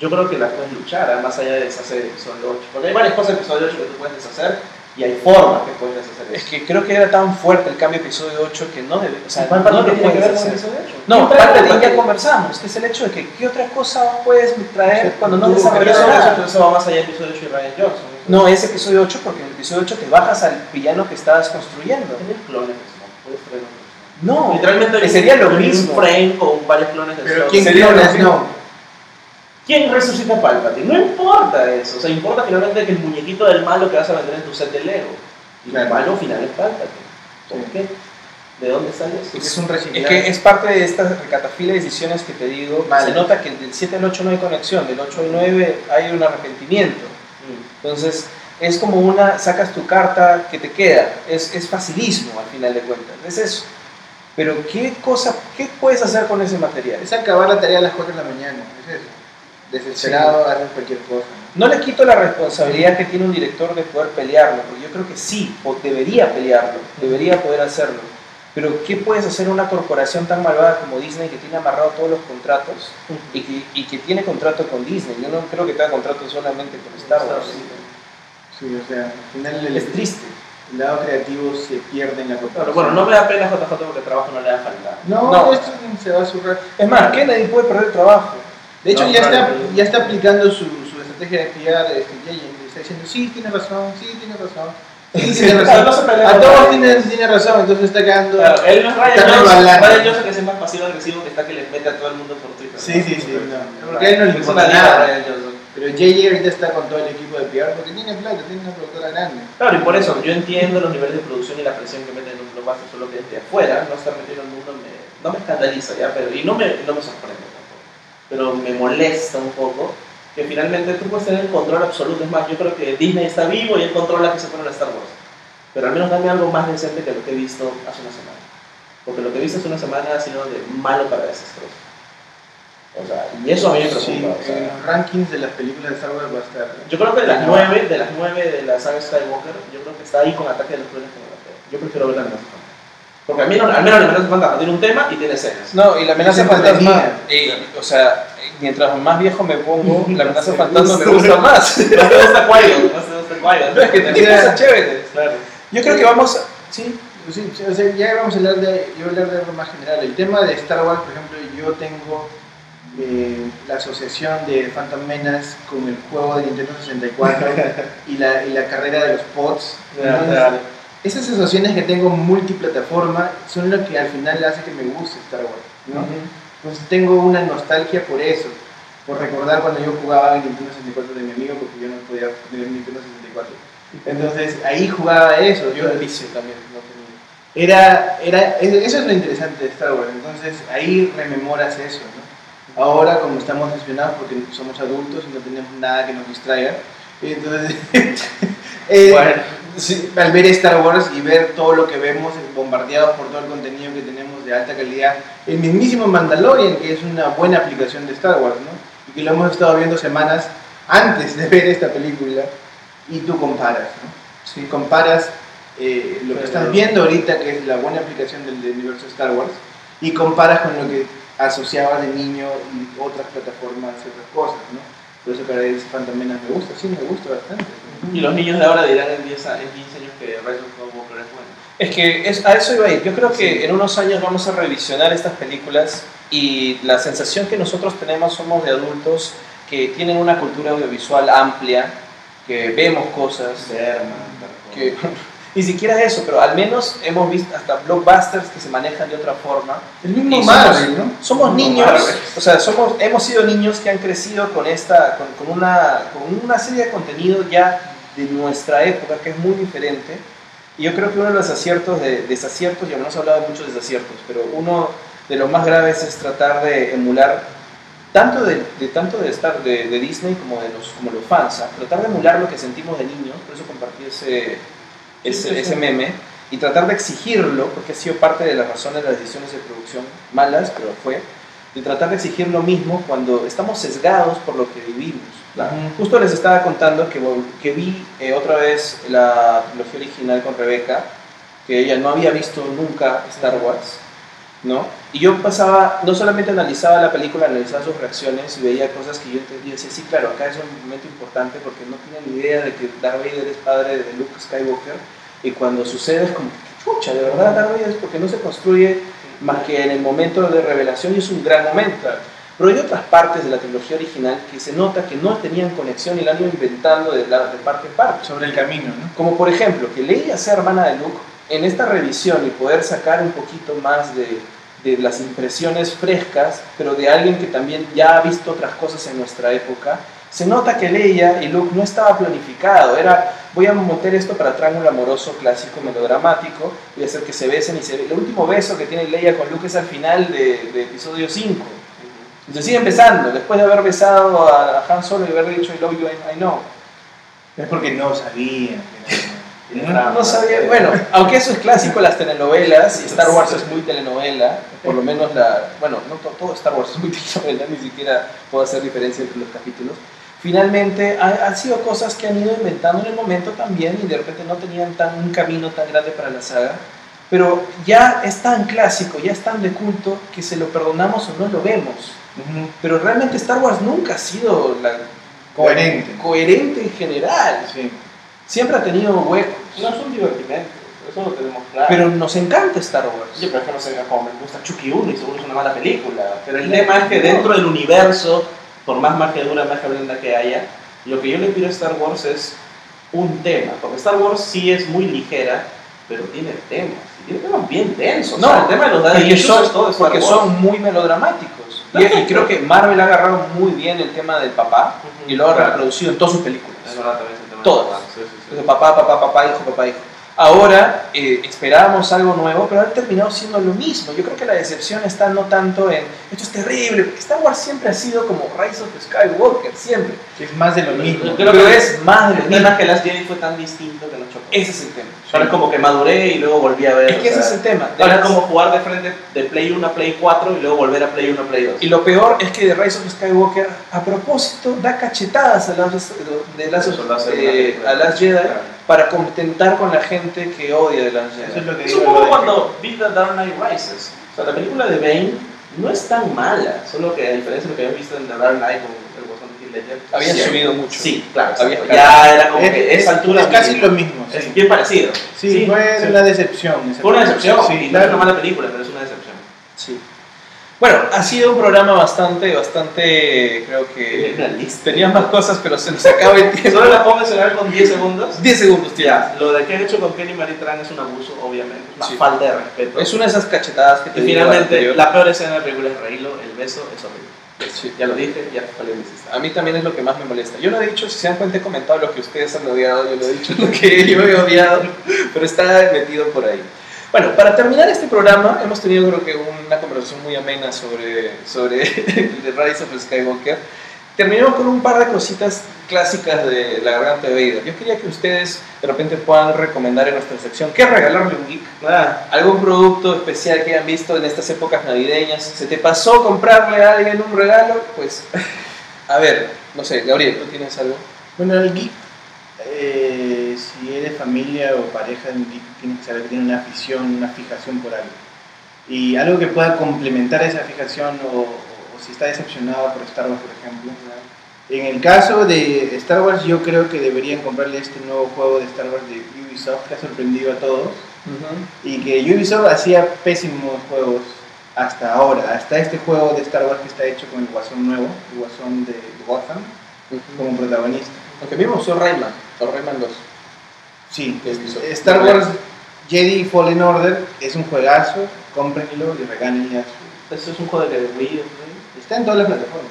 yo creo que las puedes luchar, ¿ah? más allá de deshacer el episodio 8. Porque hay varias cosas del episodio 8 que tú puedes deshacer y hay formas que puedes deshacer Es eso. que creo que era tan fuerte el cambio de episodio 8 que no debe, o sea, ¿Cuál no lo que puedes ver con el hacer. episodio 8? No, ¿Quién trae parte de ya parte? conversamos, que es el hecho de que qué otra cosa puedes traer cuando no desarrollas eso, nada. eso, eso va más allá del episodio 8 y Ryan Johnson. No, es episodio 8 porque en el episodio 8 te bajas al villano que estabas construyendo. Tienes clones, ¿no? Puedes traer otros. No, Literalmente que sería lo un mismo. frame con varios clones de Pero ¿quién. Sería mismo. No. ¿Quién resucita a Palpatine? No importa eso. O sea, importa finalmente que el muñequito del malo que vas a meter en tu set de Lego. Y Claro. el malo final es Palpatine. ¿Por qué? ¿De dónde sale? Porque es un Es que es parte de esta recatafila de decisiones que te digo. Vale. Se nota que del 7 al 8 no hay conexión, del 8 al 9 hay un arrepentimiento. Mm. Entonces, es como una, sacas tu carta que te queda. Es, es facilismo al final de cuentas. Es eso. Pero, ¿qué cosa, qué puedes hacer con ese material? Es acabar la tarea a las 4 de la mañana, es eso. Desesperado, haces cualquier cosa. No le quito la responsabilidad que tiene un director de poder pelearlo, porque yo creo que sí, o debería pelearlo, debería poder hacerlo. Pero ¿qué puedes hacer una corporación tan malvada como Disney que tiene amarrado todos los contratos y que, y que tiene contrato con Disney? Yo no creo que tenga contrato solamente con Star Wars. Sí, o sea, al final el, Es triste. el lado creativo se pierde en la Pero corporación. bueno, no me da pena JJ porque trabajo no le da falta. No, No. esto se va a surrar. Es más, Kennedy puede perder trabajo. De hecho, No, ya, claro, está, ya está aplicando su, su estrategia de PR. Este, J.J. está diciendo, sí, tiene razón, sí, tiene razón. Sí, tiene (laughs) no razón. se pelea A todos tiene, tiene razón, entonces está quedando. Claro, él no es Ryan Johnson. que es el más pasivo agresivo que está que le mete a todo el mundo por Twitter. Sí, sí, sí, no. Porque a él no le importa nada. Ryan Johnson. Pero J.J. ahorita está con todo el equipo de PR porque tiene plata, tiene una productora grande. Claro, y por eso yo entiendo los niveles de producción y la presión que meten en un blockbuster, solo que desde afuera, no estar metido en el mundo, me, no me escandaliza ya, pero, y no me, no me sorprende. Pero me molesta un poco que finalmente tú puedes tener el control absoluto. Es más, yo creo que Disney está vivo y él controla que se pone a Star Wars. Pero al menos dame algo más decente que lo que he visto hace una semana. Porque lo que he visto hace una semana ha sido de malo para desastroso. O sea, y eso a mí me preocupa. Sí, o sea, en los rankings de las películas de Star Wars va a estar. yo creo que de las nueve, de las nueve de la saga Skywalker, yo creo que está ahí con Ataque de los Clones como la. Yo prefiero ver la amenaza fantasma. Porque al menos, al menos la amenaza fantasma tiene un tema y tiene escenas. No, y la amenaza fantasma, eh, o sea, mientras más viejo me pongo, (laughs) la amenaza fantasma me gusta más. (laughs) No te gusta Qui-Gon, no te gusta. No, es que tiene cosas chéveres. Claro. Yo creo que vamos a... Sí, Sí, sí, o sea, ya vamos a hablar de, yo voy a hablar de algo más general. El tema de Star Wars, por ejemplo, yo tengo eh, la asociación de Phantom Menace con el juego de Nintendo 64 (laughs) y la, y la carrera de los pods. Entonces, ya. Esas asociaciones que tengo multiplataforma son lo que al final hace que me guste Star Wars. ¿no? Entonces tengo una nostalgia por eso, por recordar cuando yo jugaba en Nintendo 64 de mi amigo, porque yo no podía tener Nintendo 64. Entonces ahí jugaba eso. yo el vicio también. no tenía. Era, era, eso es lo interesante de Star Wars, entonces ahí rememoras eso, ¿no? Ahora como estamos decepcionados porque somos adultos y no tenemos nada que nos distraiga, entonces (laughs) eh, Bueno. Sí, al ver Star Wars y ver todo lo que vemos bombardeados por todo el contenido que tenemos de alta calidad, el mismísimo Mandalorian, que es una buena aplicación de Star Wars, ¿no? Y que lo hemos estado viendo semanas antes de (laughs) ver esta película, y tú comparas, ¿no? Si comparas eh, lo que estás viendo ahorita, que es la buena aplicación del, del universo Star Wars, y comparas con lo que asociabas de niño y otras plataformas y otras cosas, ¿no? Por eso cada vez Phantom Menace me gusta, sí, me gusta bastante. Y los niños de ahora dirán en 10 a- en 15 años que Rise of Skywalker es bueno. Es que es, a eso iba a ir. Yo creo que en unos años vamos a revisionar estas películas y la sensación que nosotros tenemos somos de adultos que tienen una cultura audiovisual amplia, que vemos cosas, que (laughs) ni siquiera eso, pero al menos hemos visto hasta blockbusters que se manejan de otra forma. El mismo Marvel, ¿no? Somos niños, Marvel. o sea, somos, hemos sido niños que han crecido con esta, con, con una, con una serie de contenido ya de nuestra época que es muy diferente. Y yo creo que uno de los aciertos, de, desaciertos, ya hemos hablado de muchos desaciertos, pero uno de los más graves es tratar de emular tanto de, de tanto de estar de, de Disney como de los como los fans, ¿ah? tratar de emular lo que sentimos de niños, por eso compartí ese, ese, ese meme, y tratar de exigirlo, porque ha sido parte de las razones de las decisiones de producción malas, pero fue, de tratar de exigir lo mismo cuando estamos sesgados por lo que vivimos. ¿verdad? Ujú. Justo les estaba contando que, que vi eh, otra vez la trilogía original con Rebeca, que ella no había visto nunca Star Wars, ¿no? Y yo pasaba, no solamente analizaba la película, analizaba sus reacciones y veía cosas que yo entendía decía, sí, claro, acá es un momento importante porque no tienen idea de que Darth Vader es padre de Luke Skywalker y cuando sucede es como, chucha, de verdad Vader es porque no se construye más que en el momento de revelación y es un gran momento. Pero hay otras partes de la trilogía original que se nota que no tenían conexión y la han ido inventando de, de parte en parte. Sobre el camino, ¿no? Como por ejemplo, que Leia sea hermana de Luke, en esta revisión y poder sacar un poquito más de, de las impresiones frescas, pero de alguien que también ya ha visto otras cosas en nuestra época, se nota que Leia y Luke no estaba planificado, era voy a meter esto para triángulo amoroso clásico melodramático, voy a hacer que se besen y se El último beso que tiene Leia con Luke es al final de, de episodio 5. Se sigue empezando, después de haber besado a Han Solo y haber dicho I love you, I, I know. Es porque no sabían. No, no sabía, bueno, aunque eso es clásico, las telenovelas, y Star Wars es muy telenovela, por lo menos la, bueno, no to- todo Star Wars es muy (laughs) telenovela, ni siquiera puedo hacer diferencia entre los capítulos. Finalmente, ha- han sido cosas que han ido inventando en el momento también y de repente no tenían tan, un camino tan grande para la saga, pero ya es tan clásico, ya es tan de culto que se lo perdonamos o no lo vemos. Pero realmente Star Wars nunca ha sido la, Coherente. coherente en general. Sí. Siempre ha tenido huecos. No es un divertimento, eso lo tenemos claro. Pero nos encanta Star Wars. Yo prefiero ser como me gusta Chucky 1 y seguro es una mala película. Pero el tema es que dentro del universo, por más magia dura, magia blanda que haya, lo que yo le pido a Star Wars es un tema. Porque Star Wars sí es muy ligera, pero tiene temas. Y tiene temas bien densos. No, o sea, el tema de los daddy son, es todo Star porque Wars. son muy melodramáticos. Y, y creo que Marvel ha agarrado muy bien el tema del papá y lo ha reproducido en todas sus películas. Es verdad, también es el tema de Todas. los dados, sí, sí, sí. Entonces, papá, papá, papá, hijo, papá, hijo. Ahora eh, esperábamos algo nuevo, pero ha terminado siendo lo mismo. Yo creo que la decepción está no tanto en esto es terrible, porque Star Wars siempre ha sido como Rise of Skywalker, siempre. Es más de lo mismo. Yo creo pero que es más de lo mismo. que Last Jedi fue tan distinto que no chocó. Ese es el tema. Pero es como que maduré y luego volví a ver. Es que ese es el tema. Ahora es como jugar de frente de Play 1 a Play 4 y luego volver a Play 1 a Play 2. Y lo peor es que The Rise of Skywalker, a propósito, da cachetadas a las, de las, a las Jedi Claro. Para contentar con la gente que odia de las Eso es lo que Es un poco cuando vi The Dark Knight Rises. O sea, la película de Bane no es tan mala, solo que a diferencia de lo que habían visto en The Dark Knight con el Guasón de Heath Ledger, Había sí, subido mucho. Sí, claro. Había ya era como Es, que es- esa altura es casi mismo. lo mismo. Sí, Es bien parecido. Sí, fue sí. una decepción. Fue una decepción. Sí, y no es claro. una mala película, pero es una decepción. Sí. Bueno, ha sido un programa bastante, bastante, creo que... Una lista. Tenía más cosas, pero se nos acaba el tiempo. Solo la puedo mencionar con 10 segundos. 10 segundos, tío. Ya, lo de que han hecho con Kenny Maritran es un abuso, obviamente. Una Sí. falta de respeto. Es una de esas cachetadas que te Y finalmente, la peor escena de la película es reírlo, el beso es horrible. Sí. Ya lo dije, ya sistema. A mí también es lo que más me molesta. Yo no he dicho, si se dan cuenta, he comentado lo que ustedes han odiado, yo lo he dicho lo que yo he odiado, pero está metido por ahí. Bueno, para terminar este programa, hemos tenido creo que una conversación muy amena sobre, sobre (laughs) The Rise of Skywalker. Terminamos con un par de cositas clásicas de la garganta de Vader. Yo quería que ustedes de repente puedan recomendar en nuestra sección qué regalarle un geek. Ah, ¿Algún producto especial que hayan visto en estas épocas navideñas? ¿Se te pasó comprarle a alguien un regalo? Pues, (laughs) a ver, no sé, Gabriel, ¿tú tienes algo? Bueno, el geek, eh, eres familia o pareja tienes que saber que tiene una afición, una fijación por algo. Y algo que pueda complementar esa fijación o, o- si está decepcionado por Star Wars, por ejemplo. En el caso de Star Wars, yo creo que deberían comprarle este nuevo juego de Star Wars de Ubisoft que ha sorprendido a todos. Y que Ubisoft hacía pésimos juegos hasta ahora, hasta este juego de Star Wars que está hecho con el Guasón nuevo, el Guasón de Gotham, como protagonista. Aunque a mí me gustó Rayman, o Rayman 2. Sí, Es Ubisoft. Star Wars Jedi Fallen Order es un juegazo, cómprenlo y regálenle a su... Esto es un juego de Wii. Está en todas las plataformas,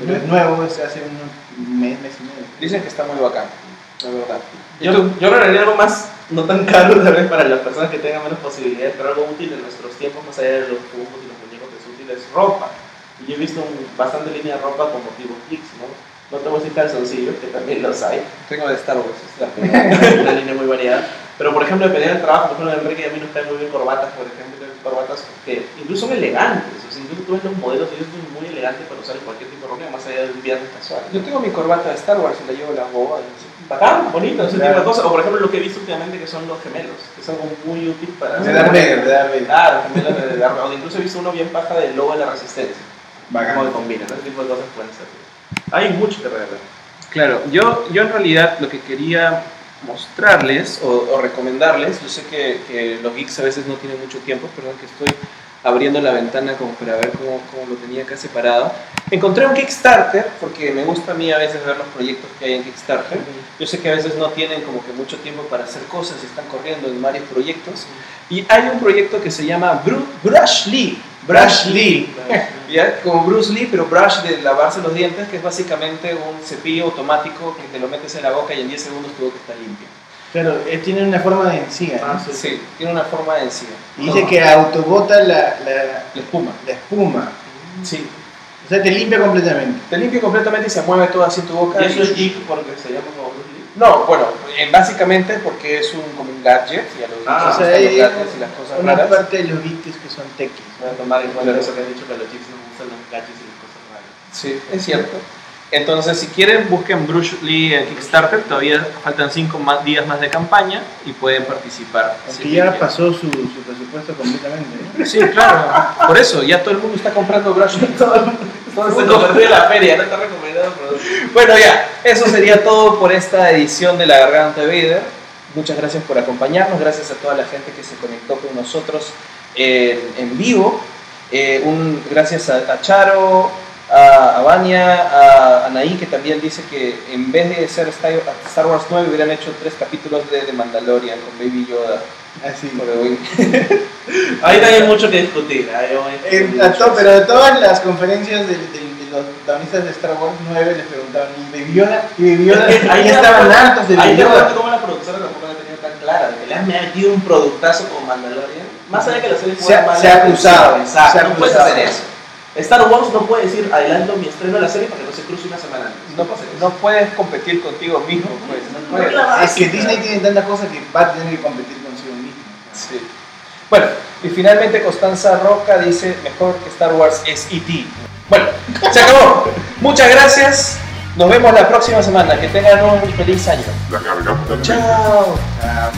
pero es nuevo, es hace un mes, mes y medio. Dicen que está muy bacán, la verdad. Yo, yo regalaría algo más, no tan caro tal vez para las personas que tengan menos posibilidades, pero algo útil en nuestros tiempos, más allá de los cubos y los muñecos, que es útil, es ropa. Y yo he visto un- bastante línea de ropa con motivos geeks, ¿no? No te voy a decir calzoncillos, que también los hay, Tengo de Star Wars. (laughs) una línea muy variada. Pero por ejemplo, dependiendo del trabajo, por ejemplo, Enrique y a mí nos caen muy bien corbatas, por ejemplo, corbatas que incluso son elegantes. O sea, incluso tú ves los modelos ellos son muy elegantes para usar en cualquier tipo de reunión, más allá de un viernes casual. Yo tengo mi corbata de Star Wars y la llevo las bodas. Bacán, bonito, ese tipo de cosas. O por ejemplo, lo que he visto últimamente que son los gemelos, que es algo muy útil para. De Darth Vader, de Darth Vader. Claro, gemelos de Darth Vader. Incluso he visto uno bien paja del logo de la resistencia. Bacán. Cómo combina, ¿no? ese tipo de cosas pueden ser. Hay mucho que regalar. Claro, yo, yo en realidad lo que quería mostrarles o, o recomendarles, yo sé que, que los geeks a veces no tienen mucho tiempo, perdón que estoy abriendo la ventana como para ver cómo, cómo lo tenía acá separado. Encontré un Kickstarter, porque me gusta a mí a veces ver los proyectos que hay en Kickstarter. Yo sé que a veces no tienen como que mucho tiempo para hacer cosas y están corriendo en varios proyectos. Y hay un proyecto que se llama Bru- Brush League. Brush Lee. (laughs) ¿ya? Como Bruce Lee, pero brush de lavarse los dientes, que es básicamente un cepillo automático que te lo metes en la boca y en 10 segundos tu boca está limpia. Claro, él tiene una forma de encía. ¿no? Ah, Sí, tiene una forma de encía. Y dice que autobota la, la, La espuma. la espuma. Sí. O sea, te limpia completamente. Te limpia completamente y se mueve todo así en tu boca. Y eso y- es geek porque se llama. No, bueno, eh, básicamente porque es un, como un gadget, ya lo Ah, dijimos, o sea, los gadgets y las cosas una raras. parte de los geeks que son techies. Voy a tomar en cuenta eso que han dicho que a los chicos les gustan los gadgets y las cosas raras. Sí, es cierto. Entonces, si quieren, busquen Bruce Lee en Kickstarter. Todavía faltan 5 días más de campaña y pueden participar. Aunque si ya quieren. pasó su, su presupuesto completamente. ¿eh? Sí, claro. Por eso, ya todo el mundo está comprando Bruce Lee. (laughs) Todo el mundo- todo el Se mundo- la feria, no está producto. Bueno, ya, eso sería todo por esta edición de La Garganta de Vader. Muchas gracias por acompañarnos, gracias a toda la gente que se conectó con nosotros en, en vivo. Eh, un, gracias a, a Charo, a, a Vania, a Anaí, que también dice que en vez de ser Star, Wars 9 hubieran hecho tres capítulos de, de Mandalorian con Baby Yoda. Así. Ahí no hay mucho que discutir. hay mucho. to- pero de todas las conferencias de, de- de los protagonistas de Star Wars 9 les preguntaban, ¿y Baby Yoda? ¿Y Baby Yoda? Es que Ahí estaban hartos de Ahí Baby te cómo la productora tampoco la tenía tan clara, de que le has metido un productazo como Mandalorian. Más allá de que la serie Se fuera ha- mala, se ha acusado, Exacto, se ha no puedes hacer eso. Star Wars no puede decir adelanto mi estreno de la serie para que no se cruce una semana antes. No, no puedes competir contigo mismo, pues. No No, puedes. claro. Es que Disney tiene tantas cosas que va a tener que competir consigo mismo. Sí. Bueno, y finalmente Constanza Roca dice, mejor que Star Wars es E.T. Bueno, se acabó. Muchas gracias. Nos vemos la próxima semana. Que tengan un feliz año. La Chao. Ah,